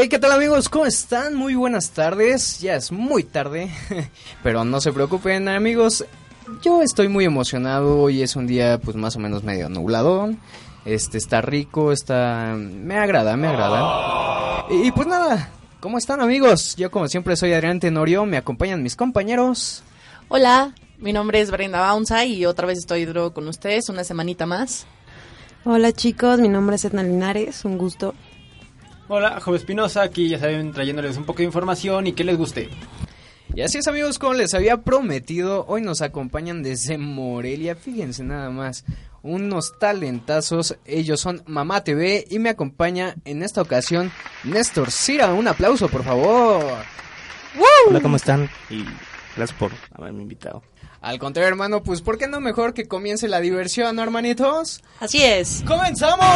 Hey, ¿qué tal amigos? ¿Cómo están? Muy buenas tardes. Ya es muy tarde, pero no se preocupen amigos. Yo estoy muy emocionado. Hoy es un día pues más o menos medio nublado. Este está rico, está me agrada, me agrada. Y, y pues nada, ¿cómo están amigos? Yo como siempre soy Adrián Tenorio, me acompañan mis compañeros. Hola, mi nombre es Brenda Baunza y otra vez estoy de nuevo con ustedes una semanita más. Hola chicos, mi nombre es Edna Linares, un gusto. Hola, Joven Espinosa, aquí ya saben, trayéndoles un poco de información y que les guste. Y así es amigos, como les había prometido, hoy nos acompañan desde Morelia, fíjense nada más, unos talentazos, ellos son Mamá TV y me acompaña en esta ocasión Néstor Cira, un aplauso por favor. Hola, ¿cómo están? Y gracias por haberme invitado. Al contrario hermano, pues ¿por qué no mejor que comience la diversión, ¿no, hermanitos? Así es. ¡Comenzamos!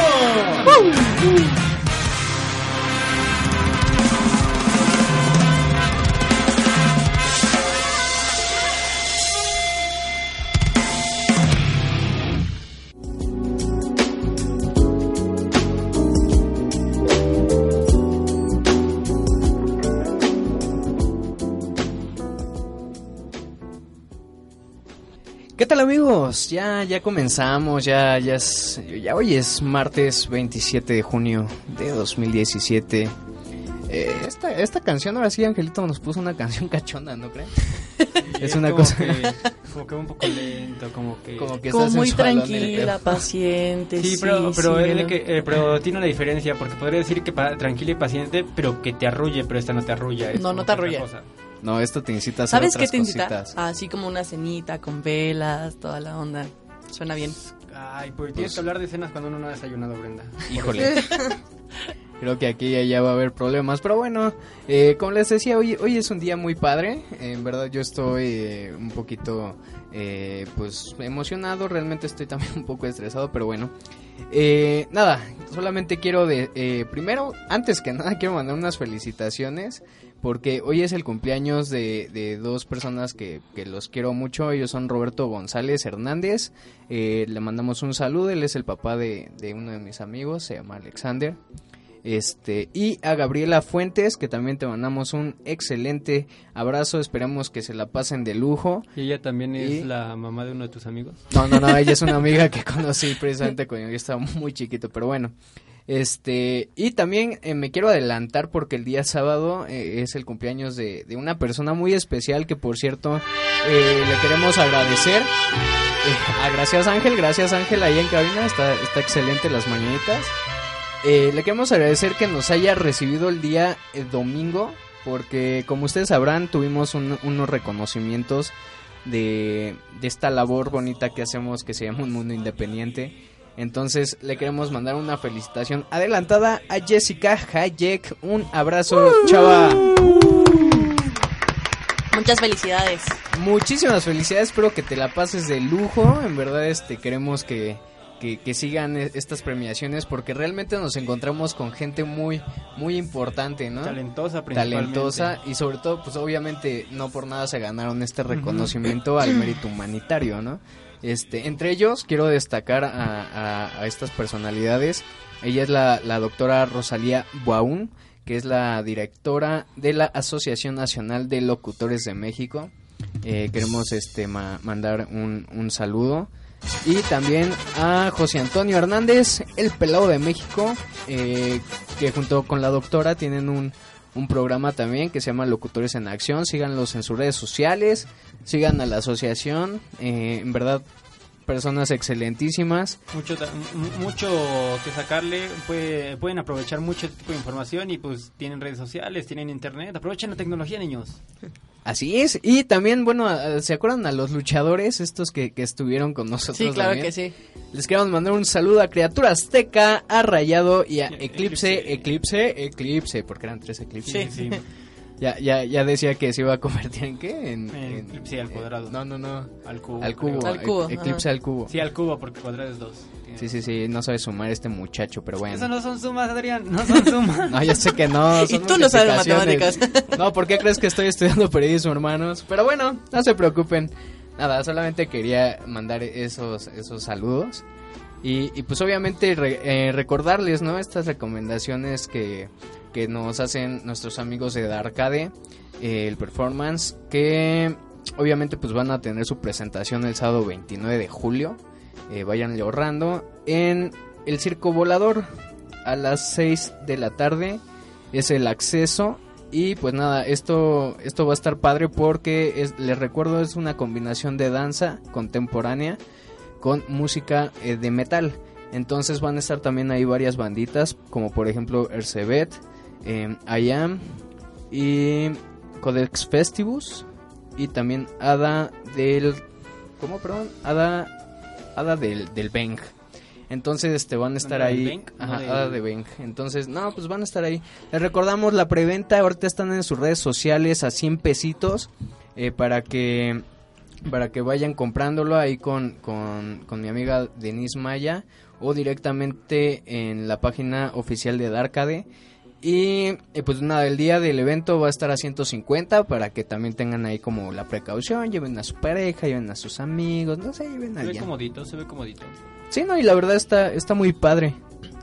¿Qué tal amigos? Ya, ya comenzamos, ya, ya es, ya hoy es martes 27 de junio de 2017. Eh, esta, esta canción, ahora sí, Angelito nos puso una canción cachonda, ¿no creen? es una como cosa... Que, como que va un poco lento, como que... Como que Como muy tranquila, paciente. Sí, pero, pero, sí, que, eh, pero tiene una diferencia, porque podría decir que pa- tranquila y paciente, pero que te arrulle, pero esta no te arrulla. es No, no te arrulla. No, esto te incita a hacer ¿Sabes qué otras te incita? cositas. Así como una cenita con velas, toda la onda. Suena bien. Ay, pues tienes que hablar de cenas cuando uno no ha desayunado, Brenda. Híjole. Creo que aquí ya, va a haber problemas, pero bueno, eh, como les decía, hoy, hoy es un día muy padre. En verdad yo estoy eh, un poquito, eh, pues, emocionado. Realmente estoy también un poco estresado, pero bueno. Eh, nada, solamente quiero de, primero, antes que nada, quiero mandar unas felicitaciones. Porque hoy es el cumpleaños de, de dos personas que, que los quiero mucho. Ellos son Roberto González Hernández. Le mandamos un saludo. Él es el papá de, de uno de mis amigos. Se llama Alexander. Este, y a Gabriela Fuentes, que también te mandamos un excelente abrazo. Esperamos que se la pasen de lujo. Y ella también es la mamá de uno de tus amigos. No, no, no, ella es una amiga que conocí precisamente cuando yo estaba muy chiquito, pero bueno. Este, y también eh, me quiero adelantar porque el día sábado eh, es el cumpleaños de, de una persona muy especial que por cierto eh, le queremos agradecer. A gracias Ángel, gracias Ángel ahí en cabina, está, está excelente las mañanitas. Eh, le queremos agradecer que nos haya recibido el día eh, domingo porque como ustedes sabrán tuvimos un- unos reconocimientos de, de esta labor bonita que hacemos que se llama Un Mundo Independiente. Entonces le queremos mandar una felicitación adelantada a Jessica Hayek. Un abrazo, chava. Muchas felicidades. Muchísimas felicidades, espero que te la pases de lujo. En verdad, este queremos que, que, que sigan e- estas premiaciones porque realmente nos encontramos con gente muy, muy importante, ¿no? Talentosa, principalmente. talentosa y sobre todo pues obviamente no por nada se ganaron este reconocimiento al mérito humanitario, ¿no? Este, entre ellos quiero destacar a, a- a estas personalidades. Ella es la, la doctora Rosalía Buaún, que es la directora de la Asociación Nacional de Locutores de México. Eh, queremos este ma- mandar un, un saludo. Y también a José Antonio Hernández, el pelado de México, eh, que junto con la doctora tienen un, un programa también que se llama Locutores en Acción. Síganlos en sus redes sociales, sigan a la asociación. eh, en verdad, personas excelentísimas. Mucho, mucho que sacarle, puede- pueden aprovechar mucho este tipo de información y pues tienen redes sociales, tienen internet, aprovechen la tecnología niños. Así es. Y también, bueno, ¿se acuerdan a los luchadores estos que, que estuvieron con nosotros? Sí, claro también? que sí. Les queremos mandar un saludo a Criatura Azteca, a Rayado y a Sí, Eclipse, Eclipse. Eclipse, Eclipse, porque eran tres eclipses. Sí. Ya, ya, ya decía que se iba a convertir en qué? En, En- sí, al cuadrado. no, no, no. Al cubo. Al cubo. Al cubo, e- Eclipse ajá. al cubo. Sí, al cubo, porque cuadrado es dos. Sí, sí, sí, no sabe sumar este muchacho, pero bueno. Eso no son sumas, Adrián, no son sumas. No, yo sé que no. Y tú no sabes matemáticas. No, ¿por qué crees que estoy estudiando periodismo, hermanos? Pero bueno, no se preocupen. Nada, solamente quería mandar esos, esos saludos. Y, y pues obviamente re- eh, recordarles, ¿no? Estas recomendaciones que, que nos hacen nuestros amigos de Arcade, eh, el performance, que obviamente pues van a tener su presentación el sábado 29 de julio. Eh, vayan ahorrando en el Circo Volador a las 6 de la tarde es el acceso y pues nada, esto esto va a estar padre porque es, les recuerdo es una combinación de danza contemporánea con música eh, de metal. Entonces van a estar también ahí varias banditas como por ejemplo Ercebet, eh, I Am y Codex Festivus y también Ada del ¿cómo perdón? Ada Ada del del Beng. Entonces este van a estar ¿Ada ahí, Beng? ajá, No Hada de Beng. Entonces, no, pues van a estar ahí. Les recordamos la preventa, ahorita están en sus redes sociales a 100 pesitos eh, para que para que vayan comprándolo ahí con, con, con mi amiga Denise Maya o directamente en la página oficial de Darkade. Y eh, pues nada, el día del evento va a estar a 150 para que también tengan ahí como la precaución, lleven a su pareja, lleven a sus amigos, no sé, lleven a Se ve comodito, se ve comodito. Sí, no, y la verdad está, está muy padre.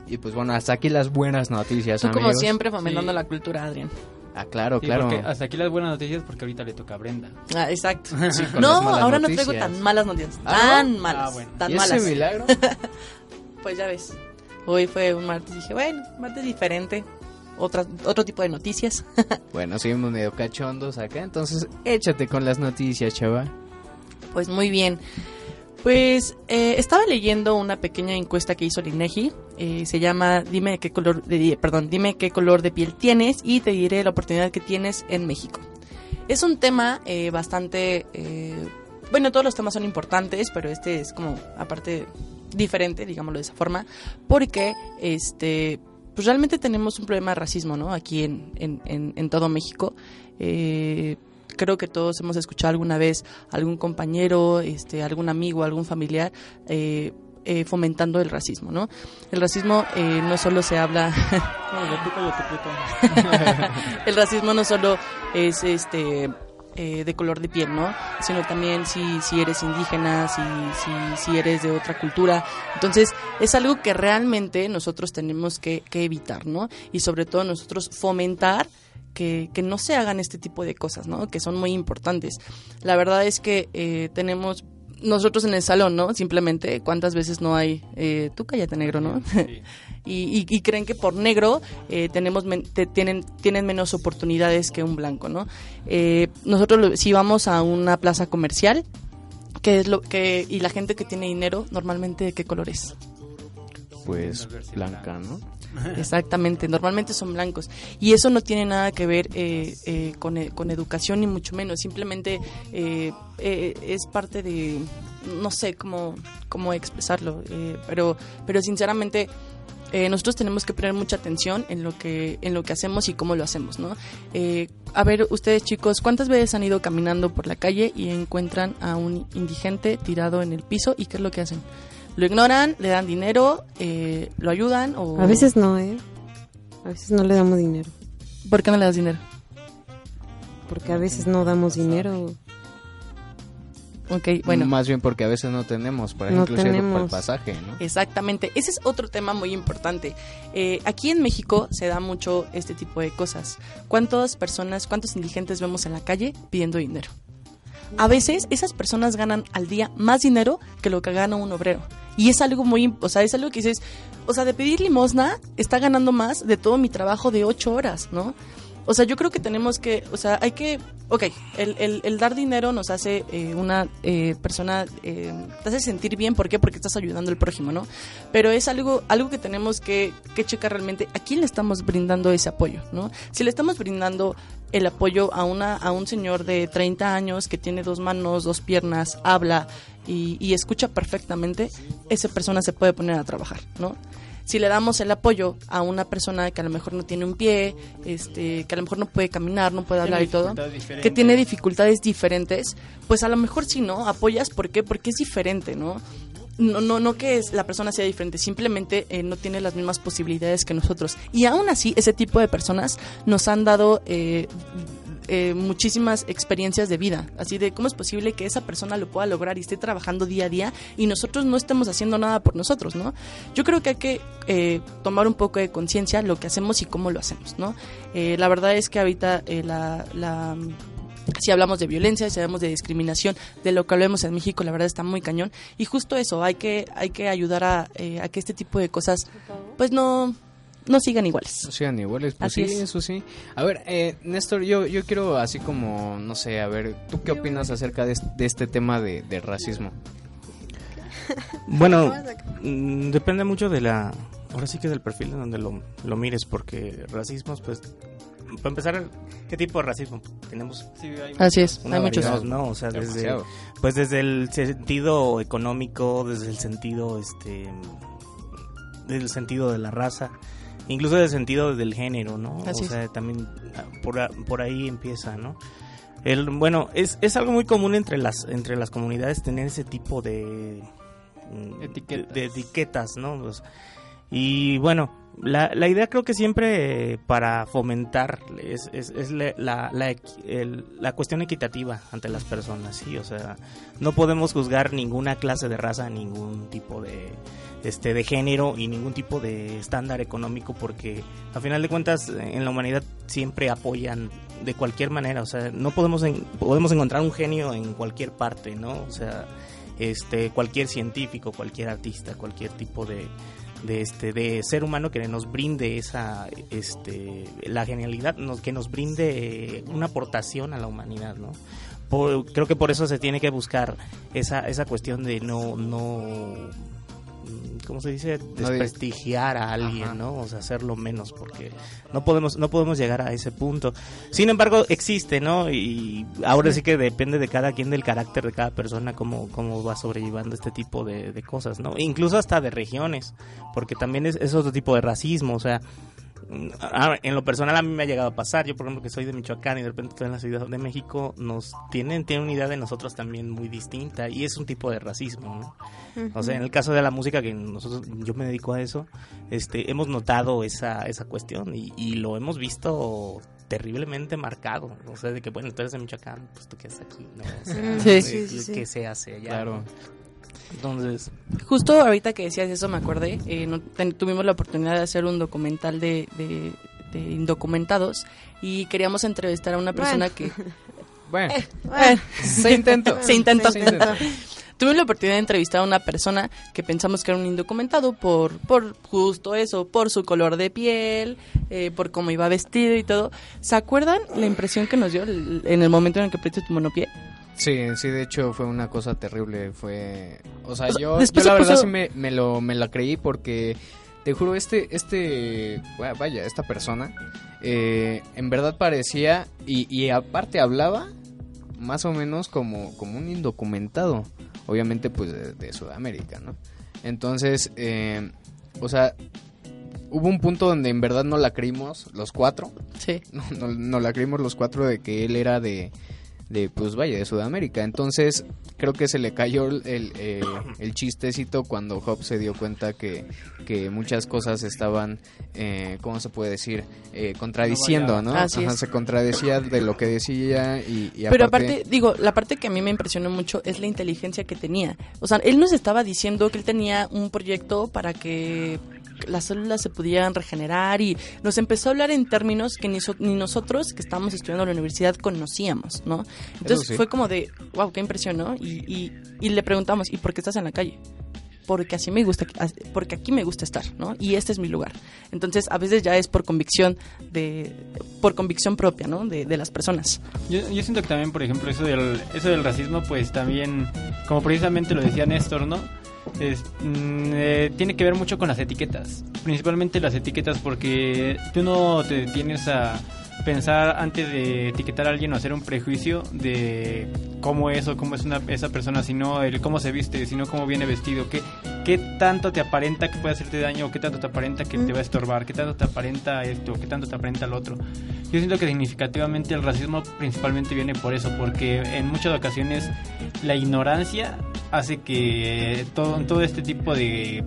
Y pues bueno, hasta aquí las buenas noticias, Tú como siempre fomentando Sí. la cultura, Adrián. Ah, claro, Sí, claro. hasta aquí las buenas noticias porque ahorita le toca a Brenda. Ah, exacto. no, ahora no traigo tan malas noticias. ¿Ah, no? tan malas. Ah, bueno. Tan ¿Y ese malas. milagro? Pues ya ves. Hoy fue un martes. Dije, bueno, martes diferente. Otra, otro tipo de noticias. bueno, seguimos medio cachondos acá, entonces échate con las noticias, chaval. Pues muy bien. Pues eh, estaba leyendo una pequeña encuesta que hizo el INEGI. Eh, se llama Dime qué color de perdón, dime qué color de piel tienes y te diré la oportunidad que tienes en México. Es un tema eh, bastante eh, bueno, todos los temas son importantes, pero este es como aparte diferente, digámoslo de esa forma, porque este pues realmente tenemos un problema de racismo, ¿no? Aquí en, en, en, en todo México. Eh, creo que todos hemos escuchado alguna vez algún compañero, este, algún amigo, algún familiar eh, eh, fomentando el racismo, ¿no? El racismo eh, no solo se habla, el racismo no solo es este eh, de color de piel, ¿no? Sino también si, si eres indígena, si, si, si eres de otra cultura. Entonces, es algo que realmente nosotros tenemos que, que evitar, ¿no? Y sobre todo nosotros fomentar que, que, no se hagan este tipo de cosas, ¿no? Que son muy importantes. La verdad es que eh, tenemos nosotros en el salón, ¿no? Simplemente, ¿cuántas veces no hay? Eh, tú cállate negro, ¿no? Sí. y, y, y, creen que por negro eh, tenemos men te, tienen, tienen menos oportunidades que un blanco, ¿no? Eh, nosotros si vamos a una plaza comercial, ¿qué es lo que y la gente que tiene dinero normalmente qué color es? Pues blanca, ¿no? Exactamente, normalmente son blancos. Y eso no tiene nada que ver eh, eh, con, con, educación, ni mucho menos. Simplemente eh, es parte de, no sé cómo, cómo expresarlo, pero, pero sinceramente nosotros tenemos que poner mucha atención en lo que, en lo que hacemos y cómo lo hacemos, ¿no? a ver, ustedes chicos, ¿cuántas veces han ido caminando por la calle y encuentran a un indigente tirado en el piso y qué es lo que hacen? Lo ignoran, le dan dinero, eh, lo ayudan o... A veces no, ¿eh? A veces no le damos dinero. ¿Por qué no le das dinero? Porque a veces no damos dinero. Ok, bueno. Más bien porque a veces no tenemos, ejemplo, no tenemos. el pasaje, ¿no? Exactamente. Ese es otro tema muy importante. Eh, aquí en México se da mucho este tipo de cosas. ¿Cuántas personas, cuántos indigentes vemos en la calle pidiendo dinero? A veces esas personas ganan al día más dinero que lo que gana un obrero. Y es algo muy, o sea, es algo que dices, o sea, de pedir limosna está ganando más de todo mi trabajo de ocho horas, ¿no? O sea, yo creo que tenemos que, o sea, hay que, ok, el, el, dar dinero nos hace eh, una eh, persona, eh, te hace sentir bien, ¿por qué? Porque estás ayudando al prójimo, ¿no? Pero es algo, algo que tenemos que, que checar realmente a quién le estamos brindando ese apoyo, ¿no? Si le estamos brindando el apoyo a, una, a un señor de 30 años que tiene dos manos, dos piernas, habla y, y escucha perfectamente, esa persona se puede poner a trabajar, ¿no? Si le damos el apoyo a una persona que a lo mejor no tiene un pie, este, que a lo mejor no puede caminar, no puede hablar y todo, que tiene dificultades diferentes, pues a lo mejor sí, ¿no? Apoyas, ¿por qué? Porque es diferente, ¿no? No, no, no que es, la persona sea diferente, simplemente eh, no tiene las mismas posibilidades que nosotros. Y aún así, ese tipo de personas nos han dado eh, eh, muchísimas experiencias de vida, así de cómo es posible que esa persona lo pueda lograr y esté trabajando día a día y nosotros no estemos haciendo nada por nosotros, ¿no? Yo creo que hay que eh, tomar un poco de conciencia lo que hacemos y cómo lo hacemos, ¿no? Eh, la verdad es que ahorita eh, la, la si hablamos de violencia, si hablamos de discriminación, de lo que hablamos en México, la verdad está muy cañón. Y justo eso, hay que, hay que ayudar a, eh, a que este tipo de cosas, pues no, no sigan iguales. No sigan iguales, pues Así sí, es. eso sí. A ver, eh, Néstor, yo, yo quiero así como, no sé, a ver, ¿tú qué opinas acerca de, es- de este tema de, de racismo? Bueno, mm, depende mucho de la... Ahora sí que del perfil en donde lo, lo mires, porque racismos, pues... Para empezar, ¿qué tipo de racismo? Tenemos Así es, hay muchos. ¿no? O sea, desde, pues desde el sentido económico, desde el sentido, este... Del sentido de la raza, incluso del sentido del género, ¿no? Así o es. sea, también ah, por, por ahí empieza, ¿no? El, bueno, es, es algo muy común entre las entre las comunidades tener ese tipo de mm, Etiquetas. de, de etiquetas, ¿no? Pues, y bueno, la, la idea creo que siempre para fomentar es, es, es la, la, el- la cuestión equitativa ante las personas, sí, o sea, no podemos juzgar ninguna clase de raza, ningún tipo de este de género y ningún tipo de estándar económico porque a final de cuentas en la humanidad siempre apoyan de cualquier manera, o sea, no podemos en- podemos encontrar un genio en cualquier parte, ¿no? O sea, este cualquier científico, cualquier artista, cualquier tipo de de este de ser humano que nos brinde esa este la genialidad que nos brinde una aportación a la humanidad no creo que por eso se tiene que buscar esa esa cuestión de no no ¿cómo se dice? de- desprestigiar a alguien, Ajá. ¿no? O sea, hacerlo menos porque no podemos no podemos llegar a ese punto. Sin embargo, existe, ¿no? Y ahora sí que depende de cada quien del carácter de cada persona cómo cómo va sobrellevando este tipo de, de cosas, ¿no? Incluso hasta de regiones, porque también es, es otro tipo de racismo, o sea, Ah, en lo personal a mí me ha llegado a pasar, yo por ejemplo que soy de Michoacán y de repente estoy en la Ciudad de México, nos tienen, tienen una idea de nosotros también muy distinta y es un tipo de racismo, ¿no? O sea, en el caso de la música que nosotros, yo me dedico a eso, este, hemos notado esa, esa cuestión y, y lo hemos visto terriblemente marcado, o sea, de que bueno, tú eres de Michoacán, pues tú qué haces aquí, ¿no? O sea, Sí. ¿qué- Sí, sí, sí. ¿qué se hace allá? Claro. Entonces, Justo ahorita que decías eso me acordé, eh, no- ten- tuvimos la oportunidad de hacer un documental de, de, de indocumentados y queríamos entrevistar a una persona Bueno. que... Bueno, Eh, se intentó. Se intentó. Se intentó. Tuvimos la oportunidad de entrevistar a una persona que pensamos que era un indocumentado por, por justo eso, por su color de piel, eh, por cómo iba vestido y todo. ¿Se acuerdan la impresión que nos dio el- en el momento en el que aprietas tu monopié? Sí, sí, de hecho fue una cosa terrible, fue... O sea, yo, yo la verdad sí me, me lo, me la creí porque, te juro, este, este, vaya, esta persona, eh, en verdad parecía, y, y aparte hablaba más o menos como, como un indocumentado, obviamente pues de, de Sudamérica, ¿no? Entonces, eh, o sea, hubo un punto donde en verdad no la creímos los cuatro, Sí. no, no, no la creímos los cuatro de que él era de, de pues vaya, de Sudamérica. Entonces, creo que se le cayó el, el, eh, el chistecito cuando Hobbes se dio cuenta que, que muchas cosas estaban, eh, ¿cómo se puede decir? Eh, contradiciendo, ¿no? Así Ajá, es. se contradecía de lo que decía y, y Pero aparte, digo, la parte que a mí me impresionó mucho es la inteligencia que tenía. O sea, él nos estaba diciendo que él tenía un proyecto para que las células se pudieran regenerar y nos empezó a hablar en términos que ni, so- ni nosotros que estábamos estudiando en la universidad conocíamos, ¿no? Entonces sí. fue como de, wow, qué impresión, ¿no? Y, y, y le preguntamos, ¿y por qué estás en la calle? porque así me gusta, porque aquí me gusta estar, ¿no? Y este es mi lugar. Entonces, a veces ya es por convicción de, por convicción propia, ¿no? De, de las personas. Yo, yo, siento que también, por ejemplo, eso del, eso del racismo, pues también, como precisamente lo decía Néstor, ¿no? Es, mm, eh, tiene que ver mucho con las etiquetas, principalmente las etiquetas, porque tú no te tienes a pensar antes de etiquetar a alguien o hacer un prejuicio de cómo es o cómo es una, esa persona, sino el cómo se viste, sino cómo viene vestido, qué, qué tanto te aparenta que puede hacerte daño o qué tanto te aparenta que te va a estorbar, qué tanto te aparenta esto, qué tanto te aparenta lo otro. Yo siento que significativamente el racismo principalmente viene por eso, porque en muchas ocasiones la ignorancia hace que todo, todo este tipo de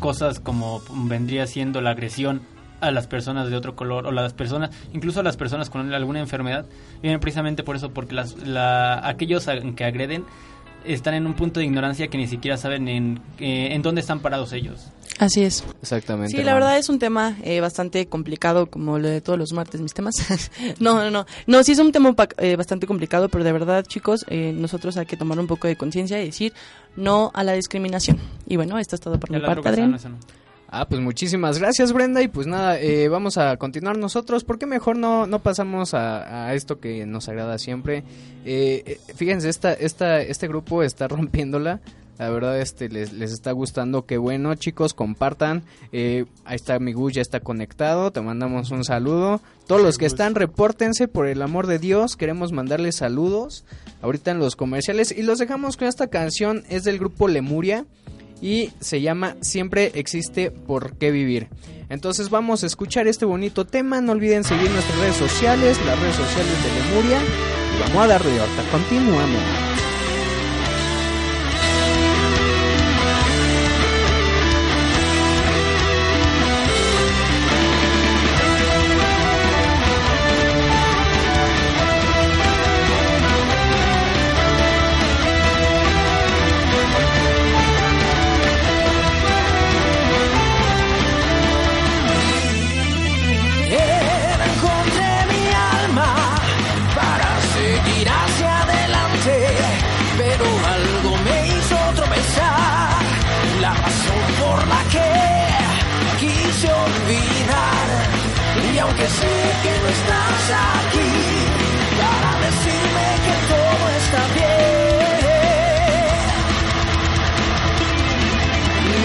cosas como vendría siendo la agresión a las personas de otro color o las personas, incluso a las personas con alguna enfermedad, vienen precisamente por eso, porque las, la, aquellos que agreden están en un punto de ignorancia que ni siquiera saben en, eh, en dónde están parados ellos. Así es. Exactamente. Sí, la hermano. verdad es un tema eh, bastante complicado, como lo de todos los martes, mis temas. no, no, no. No, sí es un tema eh, bastante complicado, pero de verdad, chicos, eh, nosotros hay que tomar un poco de conciencia y decir no a la discriminación. Y bueno, esto es todo por mi la parte, Adrián. eso no. Ah, pues muchísimas gracias Brenda y pues nada, eh, vamos a continuar nosotros. ¿Por qué mejor no, no pasamos a, a esto que nos agrada siempre? Eh, eh, fíjense, esta, esta, este grupo está rompiéndola. La verdad, este les, les está gustando. Qué bueno, chicos, compartan. Eh, ahí está mi Gus, ya está conectado. Te mandamos un saludo. Todos los que están, repórtense por el amor de Dios. Queremos mandarles saludos ahorita en los comerciales. Y los dejamos con esta canción. Es del grupo Lemuria y se llama Siempre existe por qué vivir. Entonces vamos a escuchar este bonito tema, no olviden seguir nuestras redes sociales, las redes sociales de Lemuria y vamos a darle ahorita, continuamos. Aunque sé que no estás aquí para decirme que todo está bien.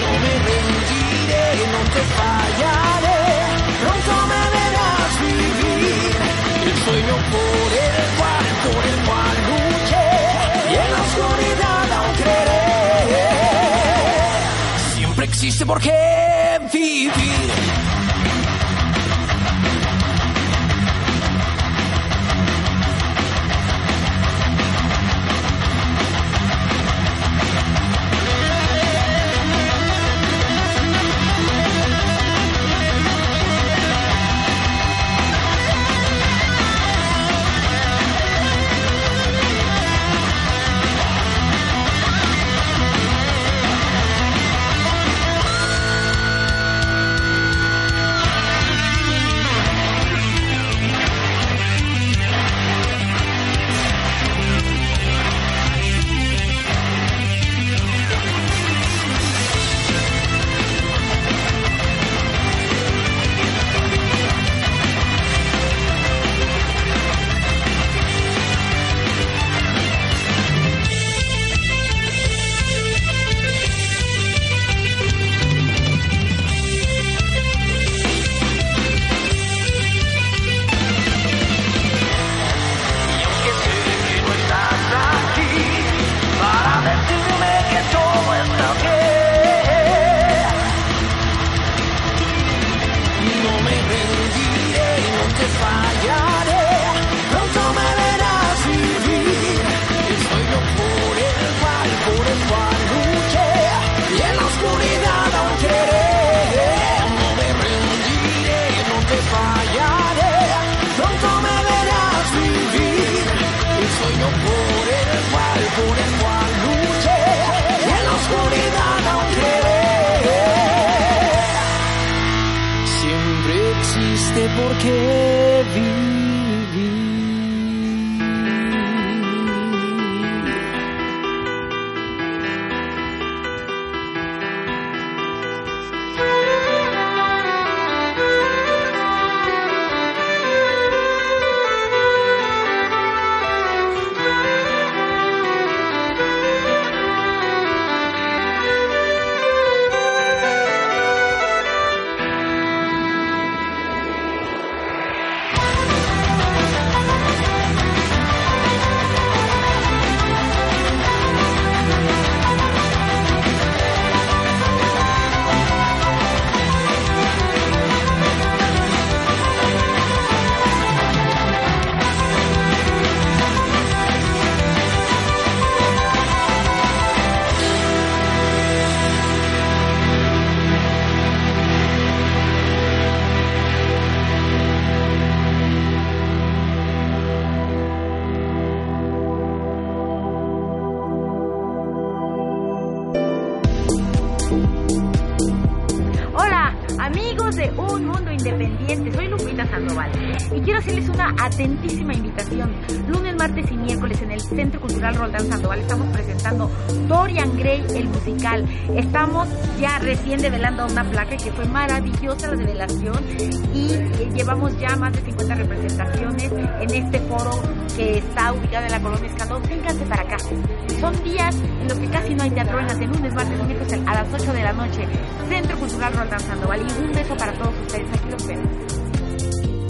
No me rendiré, no te fallaré, pronto me verás vivir el sueño por el cual, por el cual luché y en la oscuridad aún creeré. Siempre existe por en el Centro Cultural Roldán Sandoval estamos presentando Dorian Gray, el musical. Estamos ya recién develando una placa que fue maravillosa la develación y llevamos ya más de 50 representaciones en este foro que está ubicado en la colonia Escandón. Vénganse para acá. Son días en los que casi no hay teatro en las de lunes, martes miércoles a las 8 de la noche. Centro Cultural Roldán Sandoval y un beso para todos ustedes. Aquí los vemos.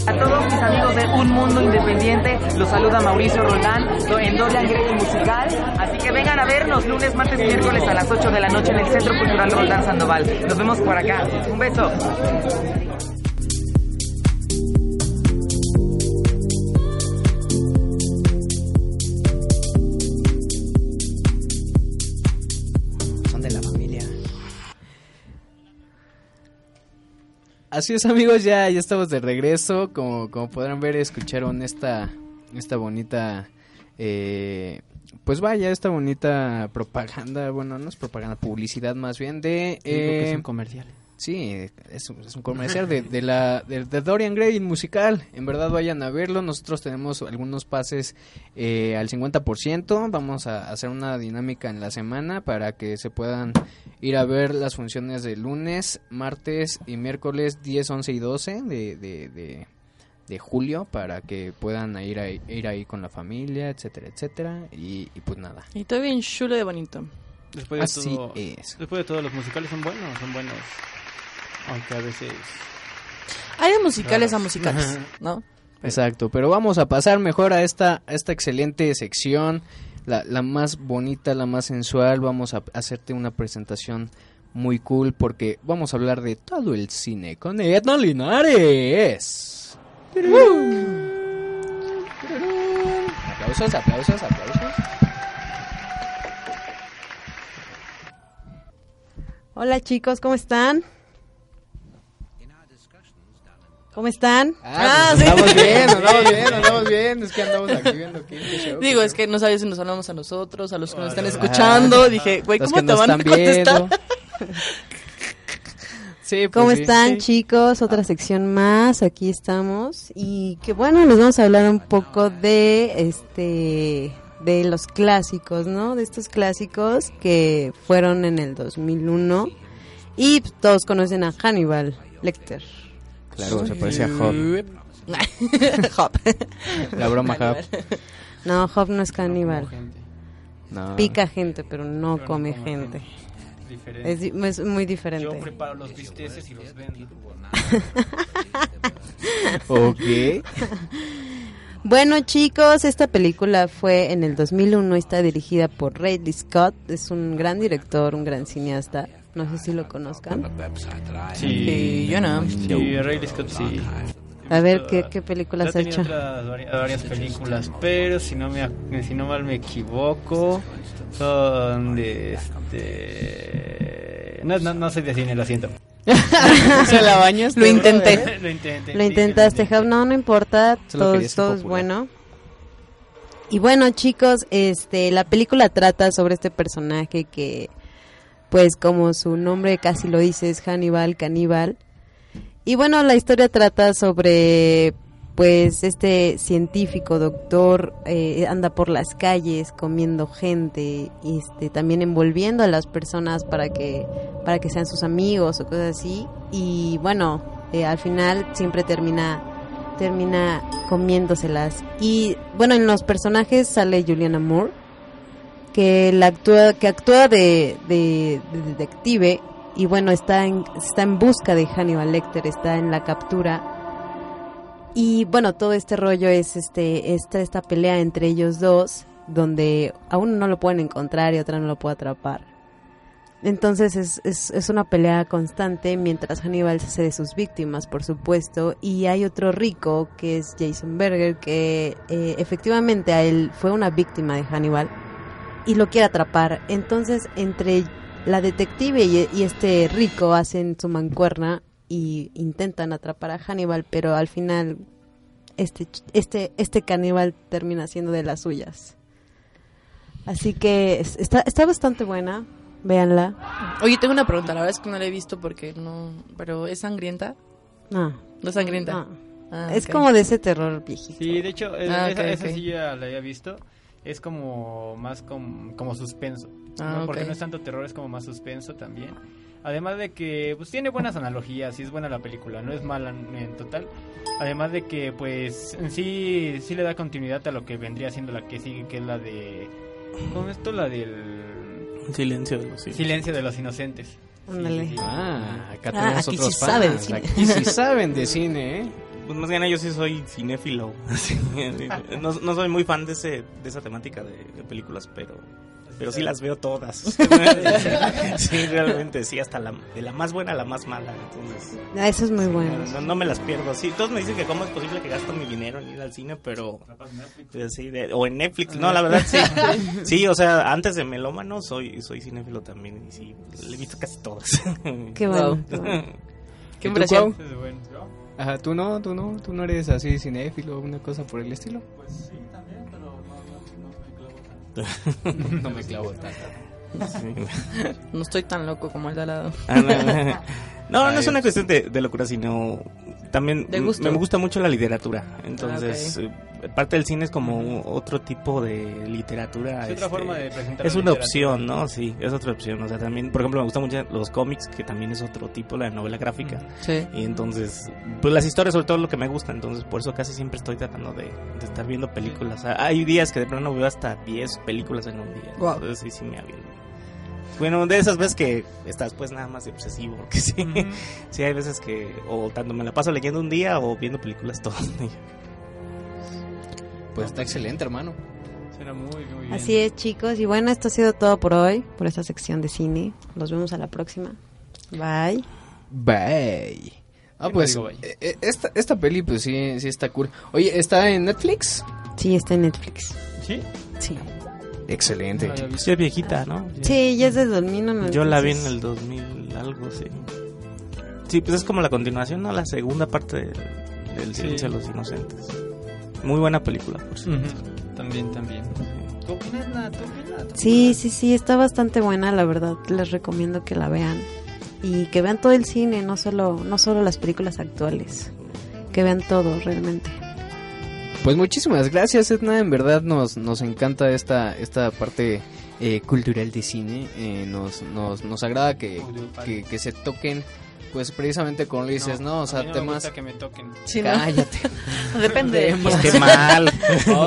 A todos mis amigos de Un Mundo Independiente, los saluda Mauricio Roldán en Dorian Gray Musical. Así que vengan a vernos lunes, martes y miércoles a las 8 de la noche en el Centro Cultural Roldán Sandoval. Nos vemos por acá. Un beso. Así es amigos, ya, ya estamos de regreso. Como, como podrán ver, escucharon esta, esta bonita... eh, pues vaya, esta bonita propaganda, bueno, no es propaganda, publicidad más bien de... Digo que es eh, un comercial. Sí, es, un- es un comercial de, de la de, de Dorian Gray el musical. En verdad vayan a verlo. Nosotros tenemos algunos pases eh, al 50%. Vamos a hacer una dinámica en la semana para que se puedan ir a ver las funciones de lunes, martes y miércoles 10, 11 y 12 de, de, de, de julio para que puedan ir, ahí, ir ahí con la familia, etcétera, etcétera. Y, y pues nada. Y todo bien chulo de bonito. Después de Así todo, es. después de todo, los musicales son buenos, son buenos. Aunque a veces... Hay de musicales a musicales, ¿no? Exacto, pero vamos a pasar mejor a esta, a esta excelente sección, la, la más bonita, la más sensual. Vamos a hacerte una presentación muy cool porque vamos a hablar de todo el cine con Edna Linares. Aplausos, aplausos, aplausos. Hola chicos, ¿cómo están? ¿Cómo están? Ah, pues andamos bien, andamos bien, andamos bien. Es que andamos aquí viendo qué, qué show, Digo, es que no sabes si nos hablamos a nosotros, a los que nos están escuchando. Dije, güey, ¿cómo te van a contestar? Sí, pues ¿Cómo sí. están chicos? Otra sección más, aquí estamos. Y que bueno, les vamos a hablar un poco de este de los clásicos, ¿no? De estos clásicos que fueron en el 2001 y todos conocen a Hannibal Lecter. Claro, se parece a Hop. Hop. La broma Hop. No, Hop no es Hannibal. No. Pica gente, pero no Pero no come come gente. Diferente. Es, es muy Yo diferente. preparo los bisteces y los vendo. Ok. Bueno chicos, esta película fue en el 2001, está dirigida por Ridley Scott, es un gran director, un gran cineasta, no sé si lo conozcan. Sí, yo no. Sí, Ridley Scott sí. A ver, ¿qué, qué películas Ha hecho? otras varias películas, pero si no me si no mal me equivoco, son de este no, no, no soy de cine, lo siento. ¿Se la bañas? Lo intenté. lo intenté. Lo sí, intentaste, Jav, no, no importa, Solo todo, todo es bueno. Y bueno chicos, este, la película trata sobre este personaje que, pues como su nombre casi lo dice, es Hannibal, caníbal. Y bueno, la historia trata sobre, pues, este científico, doctor, eh, anda por las calles comiendo gente, este, también envolviendo a las personas para que, para que sean sus amigos o cosas así. Y bueno, eh, al final siempre termina, termina comiéndoselas. Y bueno, en los personajes sale Juliana Moore, que la actúa, que actúa de, de- de detective y bueno está en, está en busca de Hannibal Lecter, está en la captura y bueno todo este rollo es este esta esta pelea entre ellos dos donde a uno no lo pueden encontrar y a otra no lo puede atrapar. Entonces es, es, es una pelea constante mientras Hannibal se hace de sus víctimas, por supuesto, y hay otro rico que es Jason Berger que eh, efectivamente a él fue una víctima de Hannibal y lo quiere atrapar. Entonces, entre la detective y, y este rico hacen su mancuerna y intentan atrapar a Hannibal, pero al final este este este caníbal termina siendo de las suyas. Así que es- está está bastante buena, véanla. Oye, tengo una pregunta. La verdad es que no la he visto porque no. Pero es sangrienta. Ah, No sangrienta. No. Ah, es como de ese terror viejito. Sí, de hecho, es- Ah, esa, ok, esa sí ya la había visto. Es como más com- como suspenso. Ah, ¿no? Porque no es tanto terror, es como más suspenso también. Además de que pues tiene buenas analogías, sí es buena la película, no es mala en, total. Además de que pues en sí sí le da continuidad a lo que vendría siendo la que sigue, que es la de ¿cómo es esto? La del Silencio de los Silencio de los inocentes. Sí, Ándale. sí, sí. Ah, acá Ah, tenemos aquí otros sí de fans. cine. Aquí sí saben de cine, ¿eh? Pues más bien yo sí soy cinéfilo. No, no soy muy fan de ese de esa temática de, de películas, pero pero sí las veo todas. sí, realmente sí, hasta la de la más buena a la más mala, entonces Ah, eso es muy bueno. no, no me las pierdo. Sí, todos me dicen que cómo es posible que gasto mi dinero en ir al cine, pero pues, sí, de- o en Netflix. No, la verdad sí. Sí, o sea, antes de melómano soy soy cinéfilo también y sí, le he visto casi todas. Qué bueno. Qué bueno. Qué ¿Y tú, impresión. Ajá, tú no, tú no, tú no eres así cinéfilo o una cosa por el estilo. no me clavo tanto. Sí. No estoy tan loco como el de al lado. Ah, no, no, no es una cuestión de, de locura, sino también De gusto. me gusta mucho la literatura. Entonces, Ah, eh, parte del cine es como otro tipo de literatura. Es otra este, forma de presentar Es una literatura. opción, ¿no? Sí, es otra opción. O sea, también, por ejemplo, me gustan mucho los cómics, que también es otro tipo, la novela gráfica. Sí. Y entonces, pues las historias sobre todo es lo que me gusta, entonces por eso casi siempre estoy tratando de, de estar viendo películas. Hay días que de plano veo hasta 10 películas en un día. Guau. Entonces sí, sí me aviento. Bueno, de esas veces que estás pues nada más de obsesivo, porque sí, sí hay veces que o tanto me la paso leyendo un día o viendo películas todo el día. Pues está excelente, hermano. Suena muy, muy bien. Así es, chicos. Y bueno, esto ha sido todo por hoy, por esta sección de cine. Nos vemos a la próxima. Bye. Bye. Ah, pues digo eh, eh, esta, esta peli pues sí, sí está cool. Oye, ¿está en Netflix? Sí, está en Netflix. ¿Sí? Sí. Excelente. Es viejita, ¿no? Sí, ya es de 2000. Yo la vi en el 2000 algo, sí. Sí, pues es como la continuación, ¿no? La segunda parte de- del Sí. Silencio de los Inocentes. Muy buena película, por cierto. Ujú. También, también. ¿Tú opinas, Nat? ¿Tú opinas? Sí, sí, sí, está bastante buena, la verdad. Les recomiendo que la vean. Y que vean todo el cine, no solo, no solo las películas actuales. Que vean todo, realmente. Pues muchísimas gracias, Edna. En verdad nos, nos encanta esta, esta parte eh, cultural de cine. Eh, nos, nos, nos agrada que, que, que se toquen, pues precisamente como le dices, ¿no? O a sea, mí no me temas... gusta que me toquen. Sí, ¿no? Cállate. Depende. Pues qué mal. No,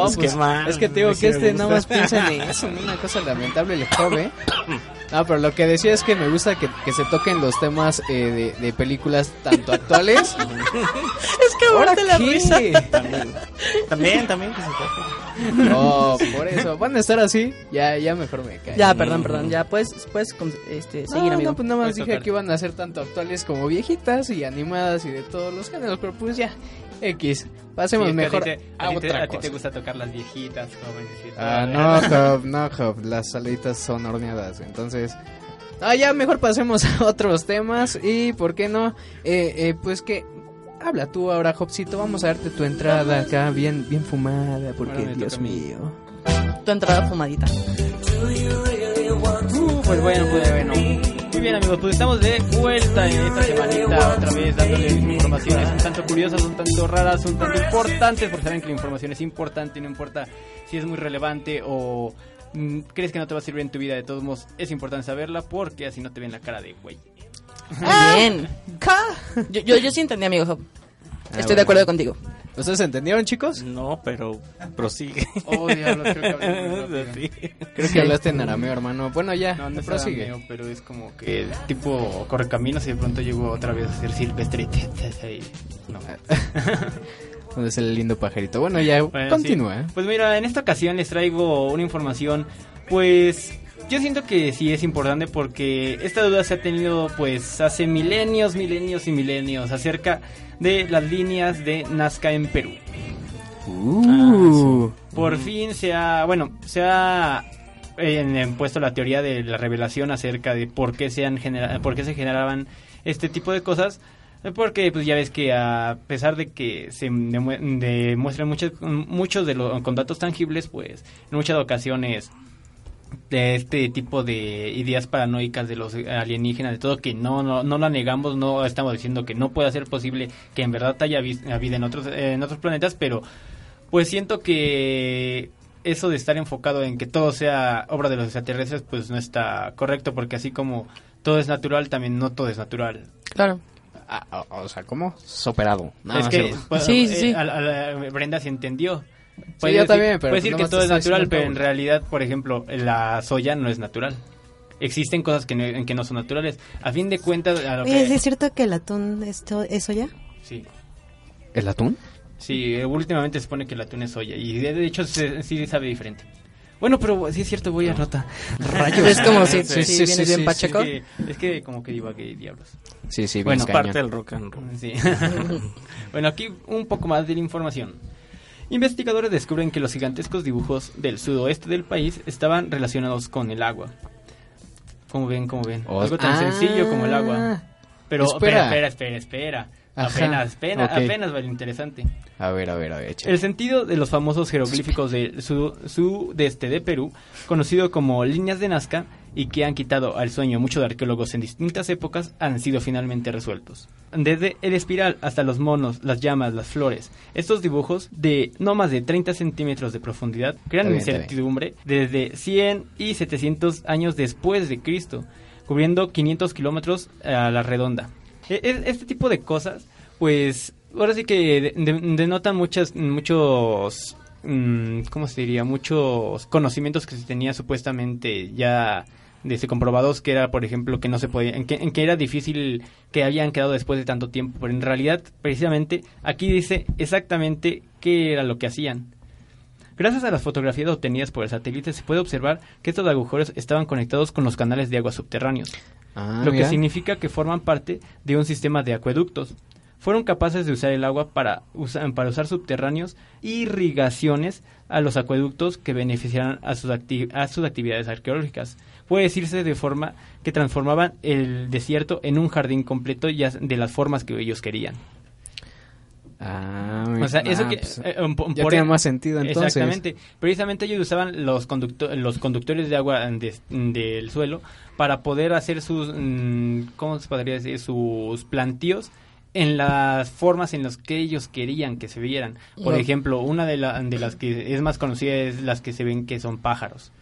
Pues pues, qué mal. Es que te digo que me este nada más piensa en eso, una cosa lamentable, el joven. No, pero lo que decía es que me gusta que, que se toquen los temas eh, de, de películas tanto actuales. Es que ¿Ahora muerte la risa. También, también, también que se toque. No, por eso. Van a estar así. Ya, ya mejor me cae. Ya, perdón, perdón. Ya puedes, puedes este, No, seguir, amigo. no, pues nada más dije tocar. que iban a ser tanto actuales como viejitas y animadas y de todos los géneros, pero pues ya, X. Pasemos Sí, mejor a ti, te, a, te- ti te gusta tocar las viejitas, todo. Ah, no, Job, no, Job, las salitas son horneadas, entonces... Ah, ya, mejor pasemos a otros temas y, ¿por qué no? Eh, eh, pues que... Habla tú ahora, Jobcito, vamos a darte tu entrada acá bien, bien fumada, porque Dios mío... Tu entrada fumadita. Uh, pues bueno, pues bueno. Bien amigos, pues estamos de vuelta en esta semanita otra vez dándoles informaciones un tanto curiosas, un tanto raras, un tanto importantes, porque saben que la información es importante, no importa si es muy relevante o mm, crees que no te va a servir en tu vida, de todos modos es importante saberla porque así no te ven la cara de güey. Bien. Yo, yo, yo sí entendí, amigo Job. Ah, Estoy bueno. de acuerdo contigo. ¿Ustedes entendieron, chicos? No, pero prosigue. Oh, diablos, creo que hablé muy rápido. Sí. Creo que hablaste en arameo, hermano. Bueno, ya, No, no es prosigue. arameo, pero es como que tipo correcaminos y de pronto llegó otra vez a ser silvestre. No. ¿Dónde es el lindo pajarito? Bueno, ya, Bueno, continúa. sí. Pues mira, en esta ocasión les traigo una información, pues yo siento que sí es importante porque esta duda se ha tenido pues hace milenios, milenios y milenios acerca de las líneas de Nazca en Perú. Uh, Por fin se ha, bueno, se ha eh, puesto la teoría de la revelación acerca de por qué se han genera- por qué se generaban este tipo de cosas. Porque pues ya ves que a pesar de que se demue- demuestran muchos muchos de los con datos tangibles, pues en muchas ocasiones de este tipo de ideas paranoicas de los alienígenas, de todo que no, no, no la negamos, no estamos diciendo que no puede ser posible que en verdad haya vida en otros, en otros planetas, pero pues siento que eso de estar enfocado en que todo sea obra de los extraterrestres, pues no está correcto, porque así como todo es natural, también no todo es natural. Claro. Ah, o, o sea, ¿cómo? Soperado. No, es no que pues, Sí, sí, eh, sí. a la- a la- Brenda se entendió. Sí, yo también, pero Puedes pues decir que todo es natural, pero en realidad, por ejemplo, la soya no es natural. Existen cosas que no, en que no son naturales. A fin de cuentas, a lo Oye, que- ¿sí ¿es cierto que el atún es to- es soya? sí, ¿El atún? sí, eh, últimamente se supone que el atún es soya y de, hecho se- sí sabe diferente. Bueno, pero sí es cierto, voy a nota. Rayos. Es como si, Sí, si sí, vienes sí, bien sí, pacheco. Es que, es que como que divagué, diablos. Sí, sí, bien Bueno, cañón. Parte del rock and roll. Sí. bueno, aquí un poco más de la información. Investigadores descubren que los gigantescos dibujos del sudoeste del país estaban relacionados con el agua. Como ven, como ven. Algo tan Ah. sencillo como el agua. Pero Espera. espera, espera, espera. Ajá, Apenas, apenas, ok. apenas vale interesante. A ver, a ver, a ver, échale. El sentido de los famosos jeroglíficos del su- sudeste de Perú, conocido como líneas de Nazca, y que han quitado al sueño a muchos arqueólogos en distintas épocas, han sido finalmente resueltos. Desde el espiral hasta los monos, las llamas, las flores, estos dibujos de no más de 30 centímetros de profundidad crean bien, incertidumbre desde 100 y 700 años después de Cristo, cubriendo 500 kilómetros a la redonda. E- e- Este tipo de cosas, pues, ahora sí que de- de- denotan muchas, muchos, mm, ¿cómo se diría? Muchos conocimientos que se tenía supuestamente ya desde comprobados que era, por ejemplo, que no se podía, en que, en que era difícil que hayan quedado después de tanto tiempo, pero en realidad, precisamente, aquí dice exactamente qué era lo que hacían. Gracias a las fotografías obtenidas por el satélite se puede observar que estos agujeros estaban conectados con los canales de agua subterráneos, Ah, lo que significa que forman parte de un sistema de acueductos. Fueron capaces de usar el agua para, usa- para usar subterráneos irrigaciones a los acueductos que beneficiaran a sus, acti- a sus actividades arqueológicas. Puede decirse de forma que transformaban el desierto en un jardín completo ya de las formas que ellos querían. Ah, O sea, eso ah, que... pues, eh, um, ya por- tiene más sentido entonces. Exactamente. Precisamente ellos usaban los, conducto- los conductores de agua de- del suelo para poder hacer sus, mm, ¿cómo se podría decir? Sus plantíos en las formas en las que ellos querían que se vieran. Por No. ejemplo, una de, la- de las que es más conocida es las que se ven que son pájaros.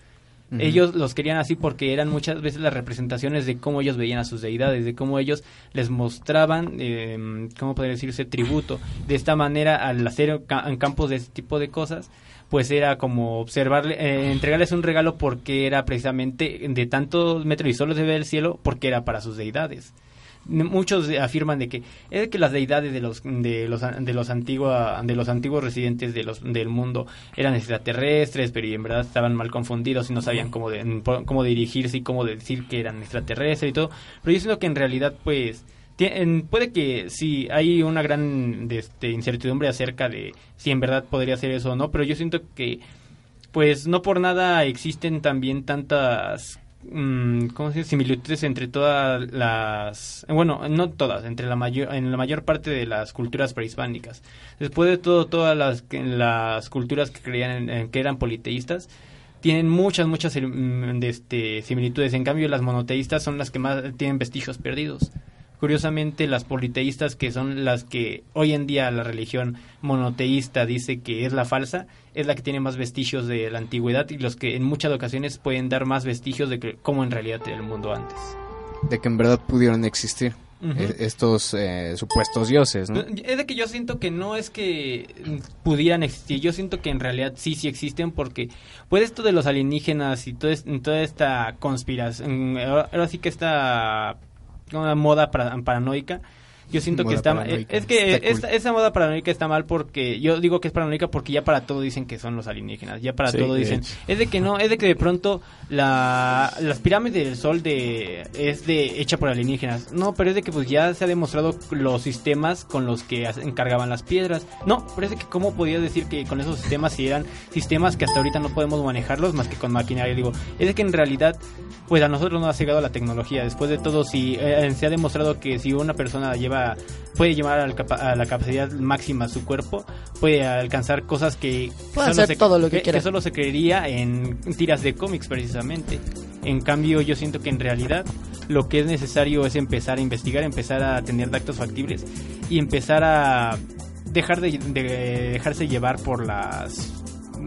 Ellos los querían así porque eran muchas veces las representaciones de cómo ellos veían a sus deidades, de cómo ellos les mostraban, eh, ¿cómo podría decirse?, tributo. De esta manera, al hacer en campos de este tipo de cosas, pues era como observarle, eh, entregarles un regalo porque era precisamente de tantos metros y solo se ve el cielo porque era para sus deidades. Muchos afirman de que es que las deidades de los de los de los antigua de los antiguos residentes de los del mundo eran extraterrestres, pero en verdad estaban mal confundidos y no sabían cómo de- cómo dirigirse y cómo decir que eran extraterrestres y todo. Pero yo siento que en realidad pues puede que sí hay una gran de, este, incertidumbre acerca de si en verdad podría ser eso o no, pero yo siento que pues no por nada existen también tantas ¿cómo se similitudes entre todas las bueno no todas entre la mayor en la mayor parte de las culturas prehispánicas. Después de todo todas las las culturas que creían en- que eran politeístas tienen muchas muchas mm, este, similitudes. En cambio las monoteístas son las que más tienen vestigios perdidos Curiosamente, las politeístas, que son las que hoy en día la religión monoteísta dice que es la falsa, es la que tiene más vestigios de la antigüedad y los que en muchas ocasiones pueden dar más vestigios de que, cómo en realidad era el mundo antes. De que en verdad pudieron existir eh, estos eh, supuestos dioses, ¿no? Es de que yo siento que no es que pudieran existir, yo siento que en realidad sí, sí existen porque pues esto de los alienígenas y todo es- toda esta conspiración, ahora ahora sí que esta una moda para- paranoica, yo siento que está paranoica. es que Está cool. esta- esa moda paranoica está mal porque yo digo que es paranoica porque ya para todo dicen que son los alienígenas, ya para Sí, todo dicen, es de que no, es de que de pronto la las pirámides del sol de es de hecha por alienígenas. No, pero es de que pues ya se ha demostrado los sistemas con los que encargaban las piedras. No, pero es de que cómo podía decir que con esos sistemas si eran sistemas que hasta ahorita no podemos manejarlos más que con maquinaria, digo, es de que en realidad pues a nosotros nos ha llegado la tecnología. Después de todo, si eh, se ha demostrado que si una persona lleva puede llevar al capa- a la capacidad máxima su cuerpo, puede alcanzar cosas que Puede hacer todo lo que solo se creería en tiras de cómics precisamente. En cambio, yo siento que en realidad lo que es necesario es empezar a investigar, empezar a tener datos factibles y empezar a dejar de, de dejarse llevar por las